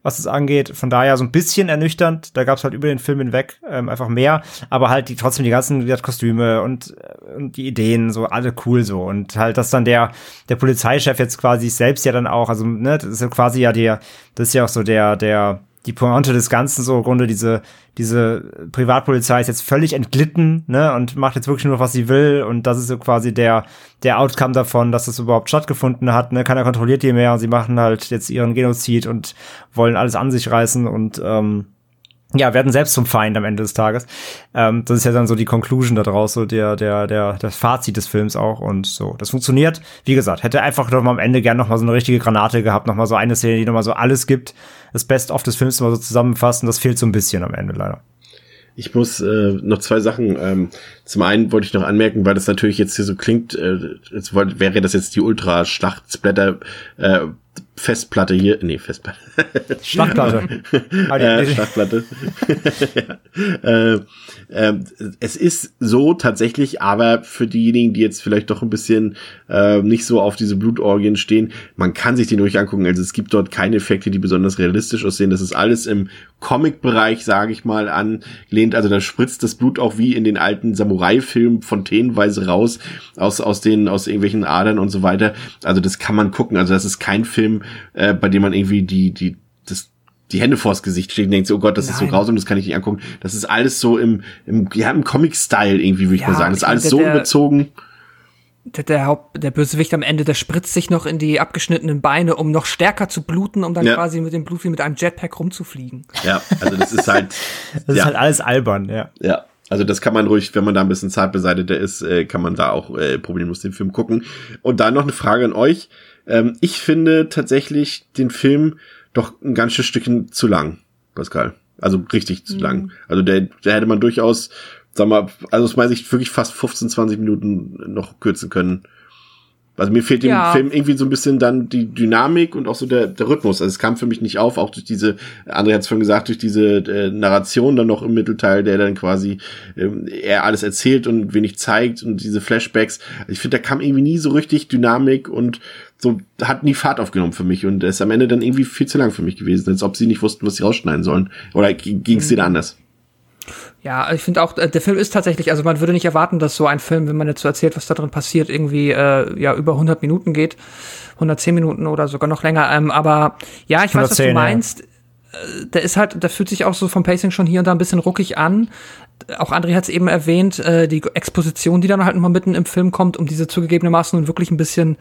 was es angeht. Von daher so ein bisschen ernüchternd. Da gab's halt über den Film hinweg ähm, einfach mehr, aber halt die trotzdem die ganzen gesagt, Kostüme und, äh, und die Ideen so alle cool so. Und halt, dass dann der der Polizeichef jetzt quasi selbst ja dann auch, also ne, das ist ja quasi ja der, das ist ja auch so der der die Pointe des Ganzen so im Grunde. Diese diese Privatpolizei ist jetzt völlig entglitten ne und macht jetzt wirklich nur was sie will. Und das ist so quasi der der Outcome davon, dass das überhaupt stattgefunden hat ne. Keiner kontrolliert die mehr und sie machen halt jetzt ihren Genozid und wollen alles an sich reißen und ähm, ja, werden selbst zum Feind am Ende des Tages. Ähm, das ist ja dann so die Conclusion da draus, so der, der, der, das Fazit des Films auch und so. Das funktioniert. Wie gesagt, hätte einfach noch mal am Ende gern noch mal so eine richtige Granate gehabt, noch mal so eine Szene, die noch mal so alles gibt, das Best-of des Films mal so zusammenfassen. Das fehlt so ein bisschen am Ende leider. Ich muss äh, noch zwei Sachen. Ähm, zum einen wollte ich noch anmerken, weil das natürlich jetzt hier so klingt, äh, jetzt wäre das jetzt die Ultra-Schlachtsblätter äh, Festplatte hier, nee, Festplatte, Schlachtplatte. Ah, äh, Schlachtplatte. ja. äh, äh, es ist so tatsächlich, aber für diejenigen, die jetzt vielleicht doch ein bisschen äh, nicht so auf diese Blutorgien stehen, man kann sich den ruhig angucken. Also es gibt dort keine Effekte, die besonders realistisch aussehen. Das ist alles im Comic-Bereich, sage ich mal, angelehnt. Also da spritzt das Blut auch wie in den alten Samurai-Filmen fontänenweise raus aus aus den aus irgendwelchen Adern und so weiter. Also das kann man gucken. Also das ist kein Film, äh, bei dem man irgendwie die die das die Hände vors Gesicht steht und denkt, so, oh Gott, das ist so Nein. grausam, das kann ich nicht angucken. Das ist alles so im, im, ja, im Comic-Style irgendwie, würde ich Ja, mal sagen. Das ist ich alles so der- überzogen. Der, der, Haupt, der Bösewicht am Ende, der spritzt sich noch in die abgeschnittenen Beine, um noch stärker zu bluten, um dann Ja. quasi mit dem Blut wie mit einem Jetpack rumzufliegen. Ja, also das ist halt, Das ja. ist halt alles albern, ja. Ja, also das kann man ruhig, wenn man da ein bisschen Zeit beseitigter ist, äh, kann man da auch äh, problemlos den Film gucken. Und dann noch eine Frage an euch. Ähm, ich finde tatsächlich den Film doch ein ganzes Stückchen zu lang, Pascal. Also richtig zu lang. Also der, der hätte man durchaus, sag mal, also aus meiner Sicht wirklich fast 15, 20 Minuten noch kürzen können. Also mir fehlt dem Ja. Film irgendwie so ein bisschen dann die Dynamik und auch so der, der Rhythmus. Also es kam für mich nicht auf, auch durch diese, André hat es vorhin gesagt, durch diese äh, Narration dann noch im Mittelteil, der dann quasi ähm, er alles erzählt und wenig zeigt und diese Flashbacks. Ich finde, da kam irgendwie nie so richtig Dynamik und so hat nie Fahrt aufgenommen für mich und ist am Ende dann irgendwie viel zu lang für mich gewesen, als ob sie nicht wussten, was sie rausschneiden sollen. Oder ging es dir da anders? Ja, ich finde auch, äh, der Film ist tatsächlich, also man würde nicht erwarten, dass so ein Film, wenn man jetzt so erzählt, was da drin passiert, irgendwie äh, ja über 100 Minuten geht, 110 Minuten oder sogar noch länger. Ähm, aber ja, ich weiß, was 110, du ja. meinst. Äh, Der ist halt, der fühlt sich auch so vom Pacing schon hier und da ein bisschen ruckig an. Auch André hat es eben erwähnt, äh, die Exposition, die dann halt noch mal mitten im Film kommt, um diese zugegebenermaßen nun wirklich ein bisschen,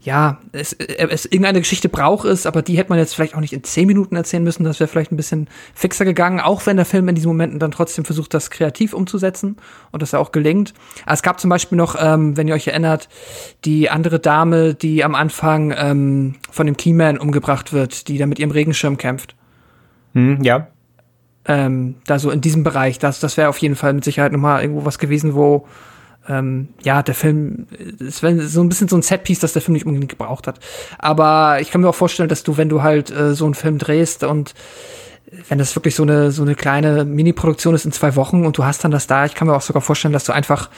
ja, es, äh, es irgendeine Geschichte braucht es, aber die hätte man jetzt vielleicht auch nicht in zehn Minuten erzählen müssen, das wäre vielleicht ein bisschen fixer gegangen, auch wenn der Film in diesen Momenten dann trotzdem versucht, das kreativ umzusetzen und das ja auch gelingt. Aber es gab zum Beispiel noch, ähm, wenn ihr euch erinnert, die andere Dame, die am Anfang ähm, von dem Keyman umgebracht wird, die da mit ihrem Regenschirm kämpft Hm, ja. Ähm, da so in diesem Bereich, das, das wäre auf jeden Fall mit Sicherheit nochmal irgendwo was gewesen, wo ähm, ja, der Film, es wäre so ein bisschen so ein Setpiece, das der Film nicht unbedingt gebraucht hat. Aber ich kann mir auch vorstellen, dass du, wenn du halt äh, so einen Film drehst und wenn das wirklich so eine, so eine kleine Mini-Produktion ist in zwei Wochen und du hast dann das da, ich kann mir auch sogar vorstellen, dass du einfach,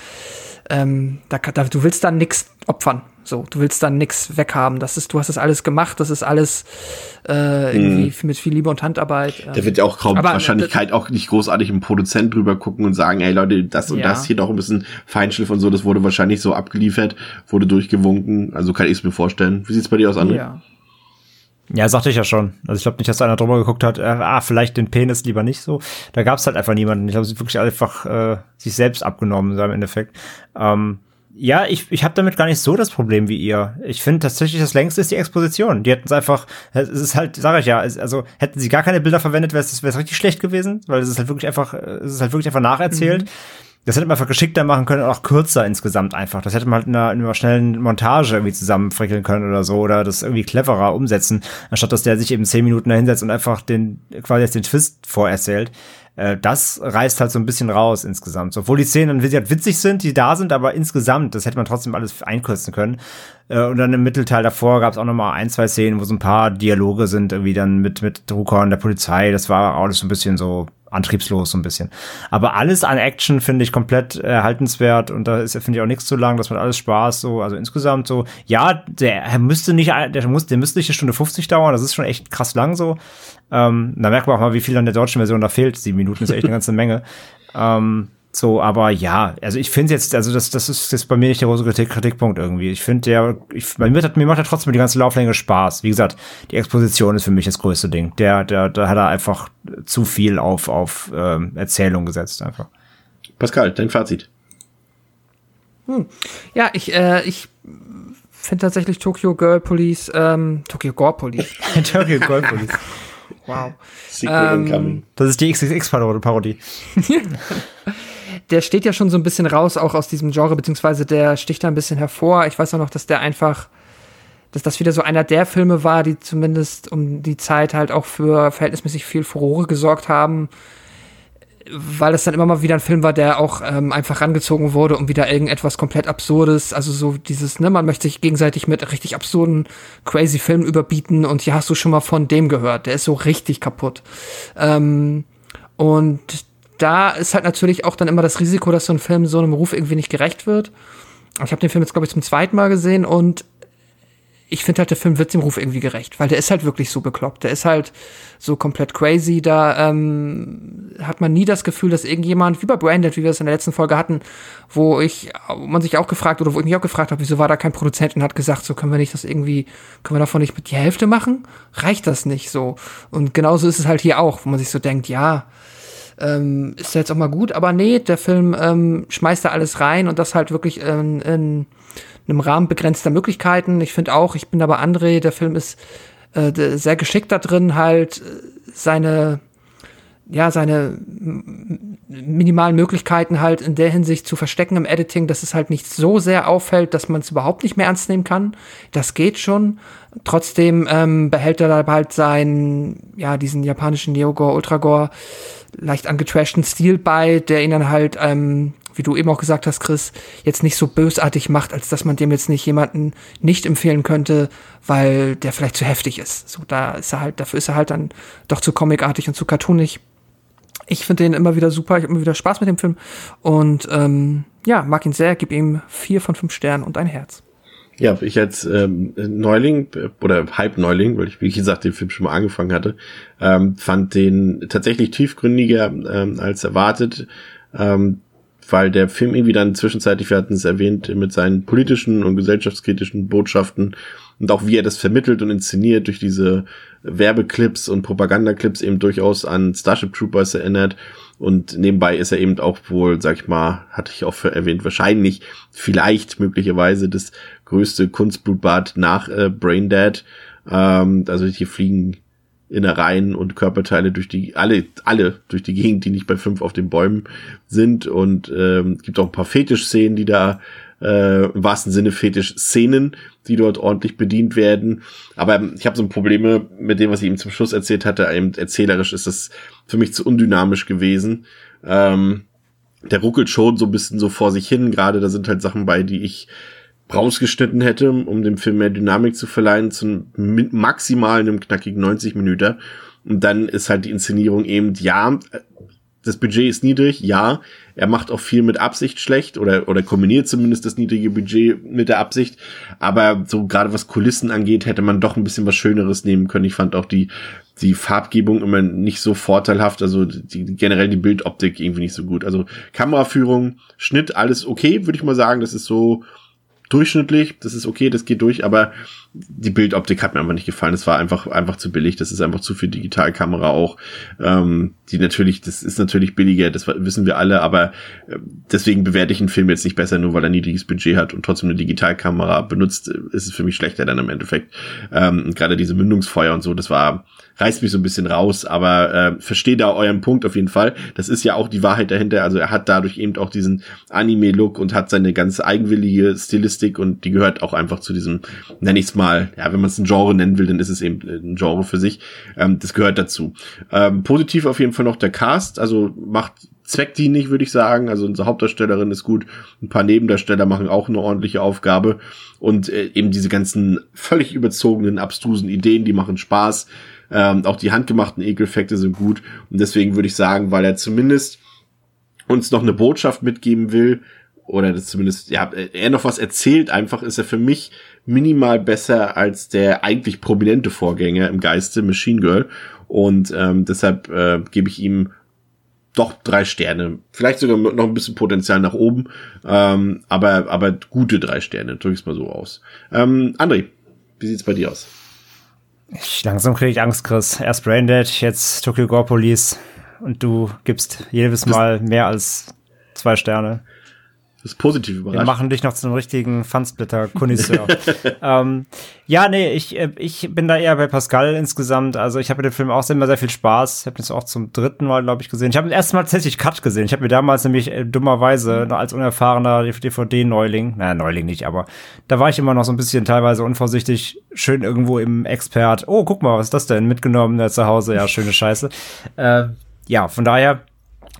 ähm, da, da, du willst dann nix opfern. So, du willst dann nix weghaben. Das ist, du hast das alles gemacht, das ist alles äh, irgendwie mit viel Liebe und Handarbeit. ähm. Da wird ja auch kaum Aber, Wahrscheinlichkeit auch nicht großartig im Produzent drüber gucken und sagen, ey Leute, das und Ja. das hier doch ein bisschen Feinschliff und so, das wurde wahrscheinlich so abgeliefert, wurde durchgewunken. Also kann ich es mir vorstellen. Wie sieht's bei dir aus, André? Ja. Ja, sagte ich ja schon. Also ich glaube nicht, dass da einer drüber geguckt hat, äh, ah, vielleicht den Penis lieber nicht so. Da gab es halt einfach niemanden. Ich glaube, sie wirklich einfach äh, sich selbst abgenommen, so im Endeffekt. Ähm, ja, ich, ich habe damit gar nicht so das Problem wie ihr. Ich finde tatsächlich, das längste ist die Exposition. Die hätten es einfach, es ist halt, sage ich ja, es, also hätten sie gar keine Bilder verwendet, wäre es richtig schlecht gewesen, weil es ist halt wirklich einfach, es ist halt wirklich einfach nacherzählt. Das hätte man einfach geschickter machen können und auch kürzer insgesamt einfach. Das hätte man halt in einer, in einer schnellen Montage irgendwie zusammenfrickeln können oder so oder das irgendwie cleverer umsetzen, anstatt dass der sich eben zehn Minuten da hinsetzt und einfach den, quasi jetzt den Twist vorerzählt. Äh, Das reißt halt so ein bisschen raus insgesamt. Obwohl die Szenen dann gesagt, witzig sind, die da sind, aber insgesamt, das hätte man trotzdem alles einkürzen können. Äh, Und dann im Mittelteil davor gab es auch noch mal ein, zwei Szenen, wo so ein paar Dialoge sind, irgendwie dann mit, mit Drucker und der Polizei. Das war alles so ein bisschen so antriebslos so ein bisschen. Aber alles an Action finde ich komplett erhaltenswert und da ist finde ich auch nichts zu lang, das macht alles Spaß so, also insgesamt so. Ja, der er müsste nicht der muss der müsste nicht eine Stunde 50 dauern, das ist schon echt krass lang so. Ähm, da merkt man auch mal, wie viel an der deutschen Version da fehlt. Sieben Minuten ist echt eine ganze Menge. Ähm, so, aber ja, also ich finde jetzt, also das, das ist jetzt bei mir nicht der große Kritik, Kritikpunkt irgendwie. Ich finde der, ich, bei mir, hat, mir macht er trotzdem die ganze Lauflänge Spaß. Wie gesagt, die Exposition ist für mich das größte Ding. Der, der, da hat er einfach zu viel auf, auf ähm, Erzählung gesetzt einfach. Pascal, dein Fazit. Ja, ich, äh, ich finde tatsächlich Tokyo Girl Police, ähm, Tokyo Gore Police. Tokyo Gold Police. Wow. Sequel Ähm, incoming. Das ist die XXX-Parodie. Der steht ja schon so ein bisschen raus, auch aus diesem Genre, beziehungsweise der sticht da ein bisschen hervor. Ich weiß auch noch, dass der einfach, dass das wieder so einer der Filme war, die zumindest um die Zeit halt auch für verhältnismäßig viel Furore gesorgt haben, weil es dann immer mal wieder ein Film war, der auch ähm, einfach rangezogen wurde, um wieder irgendetwas komplett Absurdes, also so dieses, ne, man möchte sich gegenseitig mit richtig absurden, crazy Filmen überbieten und hier hast du schon mal von dem gehört, der ist so richtig kaputt. Ähm, und da ist halt natürlich auch dann immer das Risiko, dass so ein Film so einem Ruf irgendwie nicht gerecht wird. Ich habe den Film jetzt, glaube ich, zum zweiten Mal gesehen und ich finde halt, der Film wird dem Ruf irgendwie gerecht, weil der ist halt wirklich so bekloppt. Der ist halt so komplett crazy. Da ähm, hat man nie das Gefühl, dass irgendjemand, wie bei Branded, wie wir es in der letzten Folge hatten, wo ich, wo man sich auch gefragt oder wo ich mich auch gefragt habe, wieso war da kein Produzent und hat gesagt, so können wir nicht das irgendwie, können wir davon nicht mit die Hälfte machen? Reicht das nicht so? Und genauso ist es halt hier auch, wo man sich so denkt, ja, ähm, ist jetzt auch mal gut, aber nee, der Film ähm, schmeißt da alles rein und das halt wirklich in, in einem Rahmen begrenzter Möglichkeiten. Ich finde auch, ich bin aber André, der Film ist äh, sehr geschickt da drin, halt äh, seine ja, seine minimalen Möglichkeiten halt in der Hinsicht zu verstecken im Editing, dass es halt nicht so sehr auffällt, dass man es überhaupt nicht mehr ernst nehmen kann. Das geht schon. Trotzdem ähm, behält er halt seinen, ja, diesen japanischen Neogore, Ultragore leicht angetrashten Stil bei, der ihn dann halt, ähm, wie du eben auch gesagt hast, Chris, jetzt nicht so bösartig macht, als dass man dem jetzt nicht jemanden nicht empfehlen könnte, weil der vielleicht zu heftig ist. So, da ist er halt, dafür ist er halt dann doch zu comicartig und zu cartoonig. Ich finde den immer wieder super, ich habe immer wieder Spaß mit dem Film und ähm, ja, mag ihn sehr, gib ihm vier von fünf Sternen und ein Herz. Ja, ich als ähm, Neuling oder Halb-Neuling, weil ich, wie gesagt, den Film schon mal angefangen hatte, ähm, fand den tatsächlich tiefgründiger ähm, als erwartet, ähm, weil der Film irgendwie dann zwischenzeitlich, wir hatten es erwähnt, mit seinen politischen und gesellschaftskritischen Botschaften und auch wie er das vermittelt und inszeniert durch diese Werbeclips und Propagandaclips eben durchaus an Starship Troopers erinnert. Und nebenbei ist er eben auch wohl, sag ich mal, hatte ich auch erwähnt, wahrscheinlich, vielleicht möglicherweise das größte Kunstblutbad nach äh, Braindead. Ähm, also hier fliegen Innereien und Körperteile durch die, alle, alle durch die Gegend, die nicht bei fünf auf den Bäumen sind. Und ähm, gibt auch ein paar Fetisch-Szenen, die da äh, im wahrsten Sinne Fetisch-Szenen, die dort ordentlich bedient werden. Aber ich habe so Probleme mit dem, was ich ihm zum Schluss erzählt hatte. Eben erzählerisch ist das für mich zu undynamisch gewesen. Ähm, der ruckelt schon so ein bisschen so vor sich hin. Gerade da sind halt Sachen bei, die ich rausgeschnitten hätte, um dem Film mehr Dynamik zu verleihen, zu maximal einem knackigen 90 Minuten. Und dann ist halt die Inszenierung eben, ja, das Budget ist niedrig, ja. Er macht auch viel mit Absicht schlecht oder, oder kombiniert zumindest das niedrige Budget mit der Absicht. Aber so gerade was Kulissen angeht, hätte man doch ein bisschen was Schöneres nehmen können. Ich fand auch die, die Farbgebung immer nicht so vorteilhaft. Also die, generell die Bildoptik irgendwie nicht so gut. Also Kameraführung, Schnitt, alles okay, würde ich mal sagen. Das ist so durchschnittlich, das ist okay, das geht durch, aber die Bildoptik hat mir einfach nicht gefallen. Das war einfach einfach zu billig. Das ist einfach zu viel Digitalkamera auch. Ähm, die natürlich, das ist natürlich billiger, das wissen wir alle, aber äh, deswegen bewerte ich einen Film jetzt nicht besser, nur weil er niedriges Budget hat und trotzdem eine Digitalkamera benutzt, ist es für mich schlechter dann im Endeffekt. Ähm, Gerade diese Mündungsfeuer und so, das war reißt mich so ein bisschen raus, aber äh, verstehe da euren Punkt auf jeden Fall. Das ist ja auch die Wahrheit dahinter. Also er hat dadurch eben auch diesen Anime-Look und hat seine ganz eigenwillige Stilistik und die gehört auch einfach zu diesem, nenne ich es mal, ja, wenn man es ein Genre nennen will, dann ist es eben ein Genre für sich. Ähm, das gehört dazu. Ähm, positiv auf jeden Fall noch der Cast, also macht zweckdienlich, würde ich sagen. Also unsere Hauptdarstellerin ist gut. Ein paar Nebendarsteller machen auch eine ordentliche Aufgabe. Und äh, eben diese ganzen völlig überzogenen, abstrusen Ideen, die machen Spaß. Ähm, auch die handgemachten Ekeleffekte sind gut. Und deswegen würde ich sagen, weil er zumindest uns noch eine Botschaft mitgeben will, oder das zumindest, ja, er noch was erzählt, einfach ist er für mich minimal besser als der eigentlich prominente Vorgänger im Geiste, Machine Girl. Und ähm, deshalb äh, gebe ich ihm doch drei Sterne. Vielleicht sogar noch ein bisschen Potenzial nach oben, ähm, aber, aber gute drei Sterne, drück ich es mal so aus. Ähm, André, wie sieht's bei dir aus? Ich, langsam kriege ich Angst, Chris. Erst Braindead, jetzt Tokyo Gore Police. Und du gibst jedes Mal mehr als zwei Sterne. Das ist positiv überrascht. Wir machen dich noch zu einem richtigen Fansplitter-Konisseur. ähm, ja, nee, ich, äh, ich bin da eher bei Pascal insgesamt. Also ich habe mit dem Film auch immer sehr viel Spaß. Ich habe das auch zum dritten Mal, glaube ich, gesehen. Ich habe das erste Mal tatsächlich Cut gesehen. Ich habe mir damals nämlich äh, dummerweise mhm. als unerfahrener DVD-Neuling, naja, Neuling nicht, aber da war ich immer noch so ein bisschen teilweise unvorsichtig, schön irgendwo im Expert. Oh, guck mal, was ist das denn? Mitgenommen da zu Hause. Ja, schöne Scheiße. Äh, ja, von daher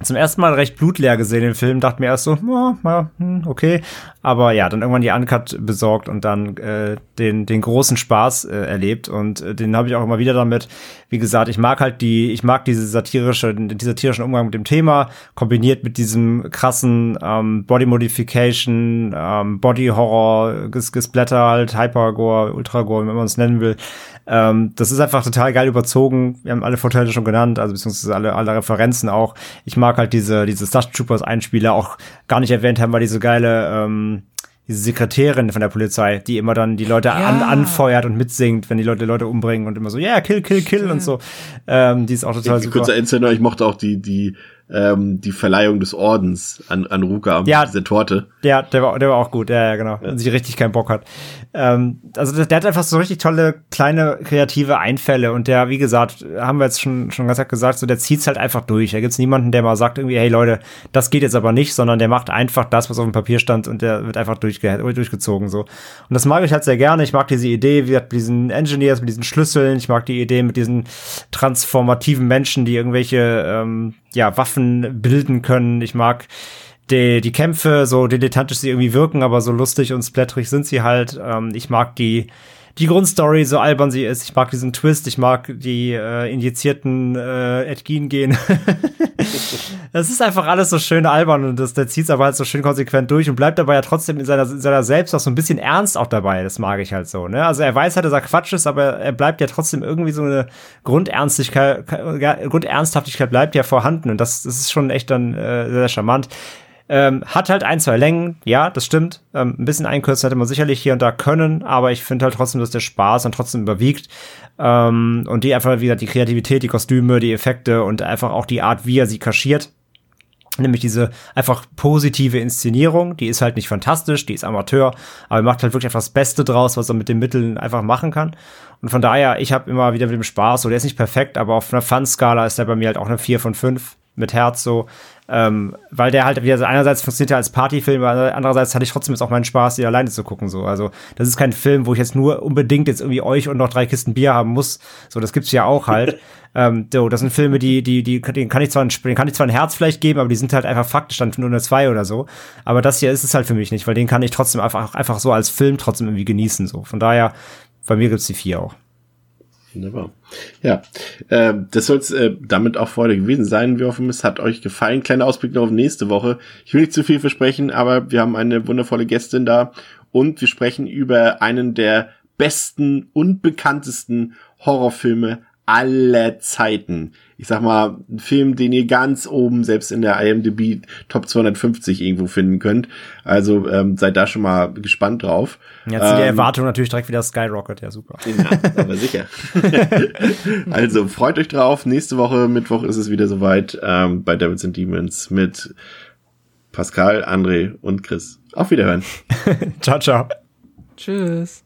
zum ersten Mal recht blutleer gesehen den Film, dachte mir erst so, hm, okay. Aber ja, dann irgendwann die Uncut besorgt und dann äh, den, den großen Spaß äh, erlebt. Und äh, den habe ich auch immer wieder damit. Wie gesagt, ich mag halt die, ich mag diese satirische, den satirischen Umgang mit dem Thema, kombiniert mit diesem krassen ähm, Body Modification, ähm, Body Horror, Ges Gesplatter, halt Hypergore, Ultragore, wie man es nennen will. Ähm, das ist einfach total geil überzogen. Wir haben alle Vorteile schon genannt, also beziehungsweise alle, alle Referenzen auch. Ich mag halt diese, diese Starship Troopers Einspieler auch gar nicht erwähnt haben, weil diese geile, ähm, diese Sekretärin von der Polizei, die immer dann die Leute ja. an, anfeuert und mitsingt, wenn die Leute Leute umbringen und immer so, ja, yeah, kill, kill, kill Stimmt. und so. Ähm, die ist auch total ich, super. Kurzer Insider, ich mochte auch die, die ähm, die Verleihung des Ordens an, an Ruka, ja, diese Torte. Ja, der war, der war auch gut, ja, ja genau. Ja. Und sie richtig keinen Bock hat. Ähm, also der, der, hat einfach so richtig tolle, kleine, kreative Einfälle und der, wie gesagt, haben wir jetzt schon, schon ganz gesagt, so der zieht's halt einfach durch. Da gibt's niemanden, der mal sagt irgendwie, hey Leute, das geht jetzt aber nicht, sondern der macht einfach das, was auf dem Papier stand und der wird einfach durchge durchgezogen, so. Und das mag ich halt sehr gerne. Ich mag diese Idee, wie mit diesen Engineers, mit diesen Schlüsseln. Ich mag die Idee mit diesen transformativen Menschen, die irgendwelche, ähm, ja, Waffen bilden können. Ich mag die, die Kämpfe, so dilettantisch sie irgendwie wirken, aber so lustig und splatterig sind sie halt. Ähm, ich mag die, die Grundstory, so albern sie ist. Ich mag diesen Twist, ich mag die äh, injizierten äh, Edgin-Gen. das ist einfach alles so schön albern und das, der zieht aber halt so schön konsequent durch und bleibt dabei ja trotzdem in seiner, in seiner Selbst auch so ein bisschen ernst auch dabei. Das mag ich halt so. Ne? Also er weiß halt, dass er Quatsch ist, aber er bleibt ja trotzdem irgendwie so eine Grundernstigkeit, Grundernsthaftigkeit bleibt ja vorhanden und das, das ist schon echt dann äh, sehr charmant. Ähm, hat halt ein, zwei Längen, ja, das stimmt. Ähm, ein bisschen einkürzen hätte man sicherlich hier und da können, aber ich finde halt trotzdem, dass der Spaß dann trotzdem überwiegt. Ähm, und die einfach wieder die Kreativität, die Kostüme, die Effekte und einfach auch die Art, wie er sie kaschiert. Nämlich diese einfach positive Inszenierung, die ist halt nicht fantastisch, die ist Amateur, aber er macht halt wirklich einfach das Beste draus, was er mit den Mitteln einfach machen kann. Und von daher, ich habe immer wieder mit dem Spaß, so der ist nicht perfekt, aber auf einer Fun-Skala ist der bei mir halt auch eine 4 von 5 mit Herz so. Ähm, weil der halt wieder einerseits funktioniert ja als Partyfilm, aber andererseits hatte ich trotzdem jetzt auch meinen Spaß, die alleine zu gucken. So. Also, das ist kein Film, wo ich jetzt nur unbedingt jetzt irgendwie euch und noch drei Kisten Bier haben muss. So, das gibt's ja auch halt. ähm, so, das sind Filme, die, die, die, den kann ich zwar ein, den kann ich zwar ein Herz vielleicht geben, aber die sind halt einfach faktisch dann nur eine zwei oder so. Aber das hier ist es halt für mich nicht, weil den kann ich trotzdem einfach, einfach so als Film trotzdem irgendwie genießen. So. Von daher, bei mir gibt's die vier auch. Wunderbar. Ja, äh, das soll es äh, damit auch für heute gewesen sein. Wir hoffen, es hat euch gefallen. Kleiner Ausblick noch auf nächste Woche. Ich will nicht zu viel versprechen, aber wir haben eine wundervolle Gästin da und wir sprechen über einen der besten und bekanntesten Horrorfilme aller Zeiten. Ich sag mal, ein Film, den ihr ganz oben selbst in der IMDb Top 250 irgendwo finden könnt. Also ähm, seid da schon mal gespannt drauf. Jetzt sind ähm, die Erwartungen natürlich direkt wieder Skyrocket, ja super. Ja, aber sicher. also freut euch drauf. Nächste Woche, Mittwoch, ist es wieder soweit ähm, bei Devils and Demons mit Pascal, André und Chris. Auf Wiederhören. ciao, ciao. Tschüss.